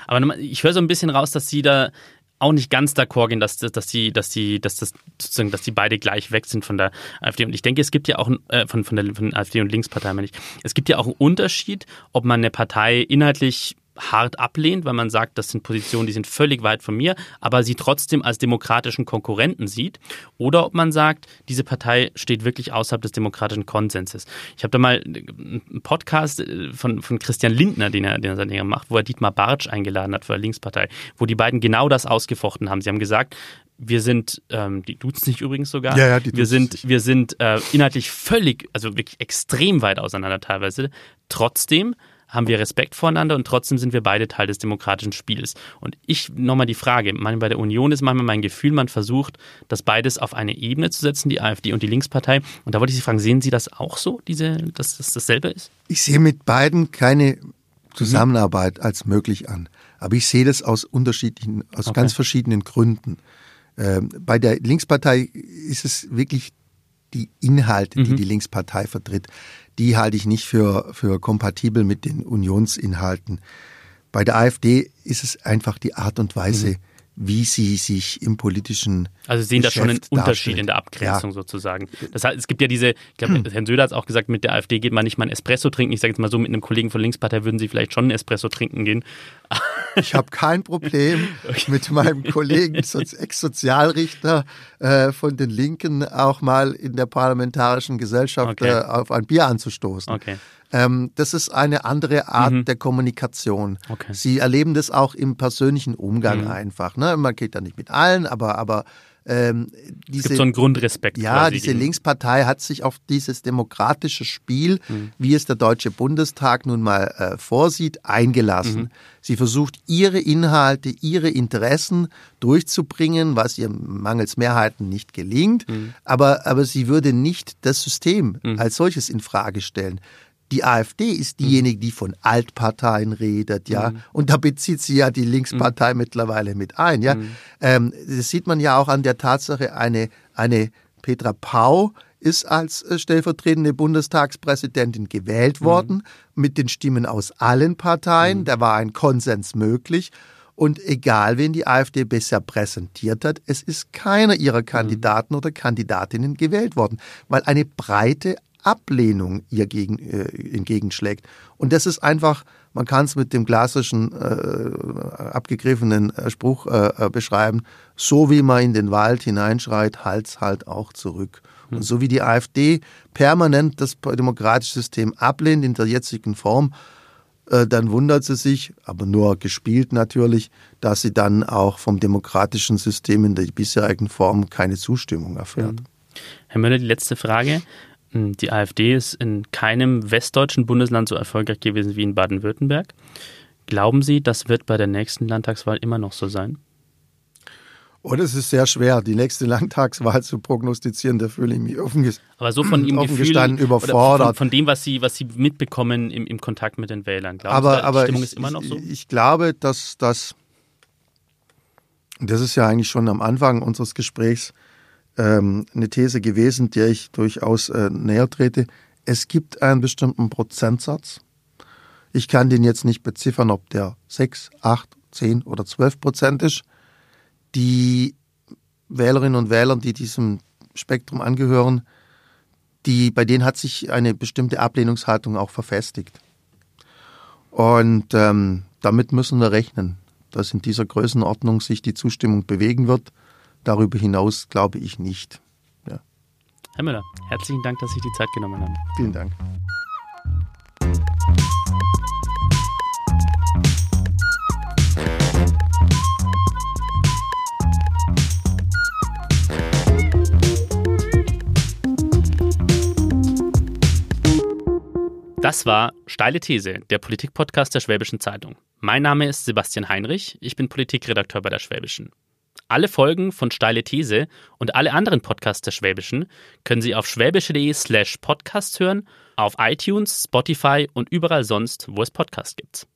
Aber ich höre so ein bisschen raus, dass Sie da auch nicht ganz d'accord gehen, dass, dass die, dass die, dass das sozusagen, dass die beide gleich weg sind von der AfD. Und ich denke, es gibt ja auch äh, von, von der von AfD und Linkspartei, meine ich. Es gibt ja auch einen Unterschied, ob man eine Partei inhaltlich hart ablehnt, weil man sagt, das sind Positionen, die sind völlig weit von mir, aber sie trotzdem als demokratischen Konkurrenten sieht, oder ob man sagt, diese Partei steht wirklich außerhalb des demokratischen Konsenses. Ich habe da mal einen Podcast äh, von, von Christian Lindner, den er, den er seit längerem macht, wo er Dietmar Bartsch eingeladen hat für der Linkspartei, wo die beiden genau das ausgefochten haben. Sie haben gesagt, wir sind, ähm, die duzen sich übrigens sogar, ja, ja, die wir sind, wir sind äh, inhaltlich völlig, also wirklich extrem weit auseinander teilweise. Trotzdem haben wir Respekt voreinander und trotzdem sind wir beide Teil des demokratischen Spiels. Und ich nochmal die Frage, bei der Union ist manchmal mein Gefühl, man versucht, das beides auf eine Ebene zu setzen, die AfD und die Linkspartei. Und da wollte ich Sie fragen, sehen Sie das auch so, diese, dass das dasselbe ist? Ich sehe mit beiden keine Zusammenarbeit mhm. als möglich an. Aber ich sehe das aus unterschiedlichen, aus okay. ganz verschiedenen Gründen. Ähm, bei der Linkspartei ist es wirklich die Inhalte, die mhm. die Linkspartei vertritt die halte ich nicht für, für kompatibel mit den Unionsinhalten. Bei der AfD ist es einfach die Art und Weise, mhm wie sie sich im politischen. Also Sie sehen da schon einen Unterschied in der Abgrenzung ja. sozusagen. Das heißt, es gibt ja diese, ich glaube, Herrn Söder hat es auch gesagt, mit der AfD geht man nicht mal ein Espresso trinken. Ich sage jetzt mal so, mit einem Kollegen von Linkspartei würden Sie vielleicht schon ein Espresso trinken gehen. Ich habe kein Problem okay. mit meinem Kollegen, Ex-Sozialrichter äh, von den Linken, auch mal in der parlamentarischen Gesellschaft okay. äh, auf ein Bier anzustoßen. Okay. Ähm, das ist eine andere Art mhm. der Kommunikation. Okay. Sie erleben das auch im persönlichen Umgang mhm. einfach. Ne? Man geht da nicht mit allen, aber, aber ähm, diese, es gibt so einen Grundrespekt. Ja, diese eben. Linkspartei hat sich auf dieses demokratische Spiel, mhm. wie es der Deutsche Bundestag nun mal äh, vorsieht, eingelassen. Mhm. Sie versucht, ihre Inhalte, ihre Interessen durchzubringen, was ihr mangels Mehrheiten nicht gelingt. Mhm. Aber, aber sie würde nicht das System mhm. als solches in Frage stellen die AfD ist diejenige, die von Altparteien redet, ja. Mhm. Und da bezieht sie ja die Linkspartei mhm. mittlerweile mit ein, ja. Mhm. Ähm, das sieht man ja auch an der Tatsache, eine, eine Petra Pau ist als äh, stellvertretende Bundestagspräsidentin gewählt worden, mhm. mit den Stimmen aus allen Parteien. Mhm. Da war ein Konsens möglich. Und egal, wen die AfD bisher präsentiert hat, es ist keiner ihrer mhm. Kandidaten oder Kandidatinnen gewählt worden, weil eine breite Ablehnung ihr gegen, äh, entgegenschlägt. Und das ist einfach, man kann es mit dem klassischen äh, abgegriffenen äh, Spruch äh, äh, beschreiben, so wie man in den Wald hineinschreit, halt's halt auch zurück. Und so wie die AfD permanent das demokratische System ablehnt in der jetzigen Form, äh, dann wundert sie sich, aber nur gespielt natürlich, dass sie dann auch vom demokratischen System in der bisherigen Form keine Zustimmung erfährt. Herr Müller, die letzte Frage. Hm, die AfD ist in keinem westdeutschen Bundesland so erfolgreich gewesen wie in Baden-Württemberg. Glauben Sie, das wird bei der nächsten Landtagswahl immer noch so sein? Und es ist sehr schwer, die nächste Landtagswahl zu prognostizieren. Da fühle ich mich offen, Aber so von Ihrem Gefühl, überfordert. Von, von, dem, was Sie, was Sie mitbekommen im, im Kontakt mit den Wählern. Glauben aber, Sie, die aber Stimmung ich, ist immer noch so? Ich, ich glaube, dass das, das ist ja eigentlich schon am Anfang unseres Gesprächs ähm, eine These gewesen, der ich durchaus äh, näher trete. Es gibt einen bestimmten Prozentsatz. Ich kann den jetzt nicht beziffern, ob der 6, 8, 10 oder 12 Prozent ist. Die Wählerinnen und Wähler, die diesem Spektrum angehören, die, bei denen hat sich eine bestimmte Ablehnungshaltung auch verfestigt. Und ähm, damit müssen wir rechnen, dass in dieser Größenordnung sich die Zustimmung bewegen wird. Darüber hinaus glaube ich nicht. Ja. Herr Müller, herzlichen Dank, dass Sie die Zeit genommen haben. Vielen Dank. Das war Steile These, der Politikpodcast der Schwäbischen Zeitung. Mein Name ist Sebastian Heinrich, ich bin Politikredakteur bei der Schwäbischen. Alle Folgen von Steile These und alle anderen Podcasts der Schwäbischen können Sie auf schwäbische.de slash podcast hören, auf iTunes, Spotify und überall sonst, wo es Podcasts gibt.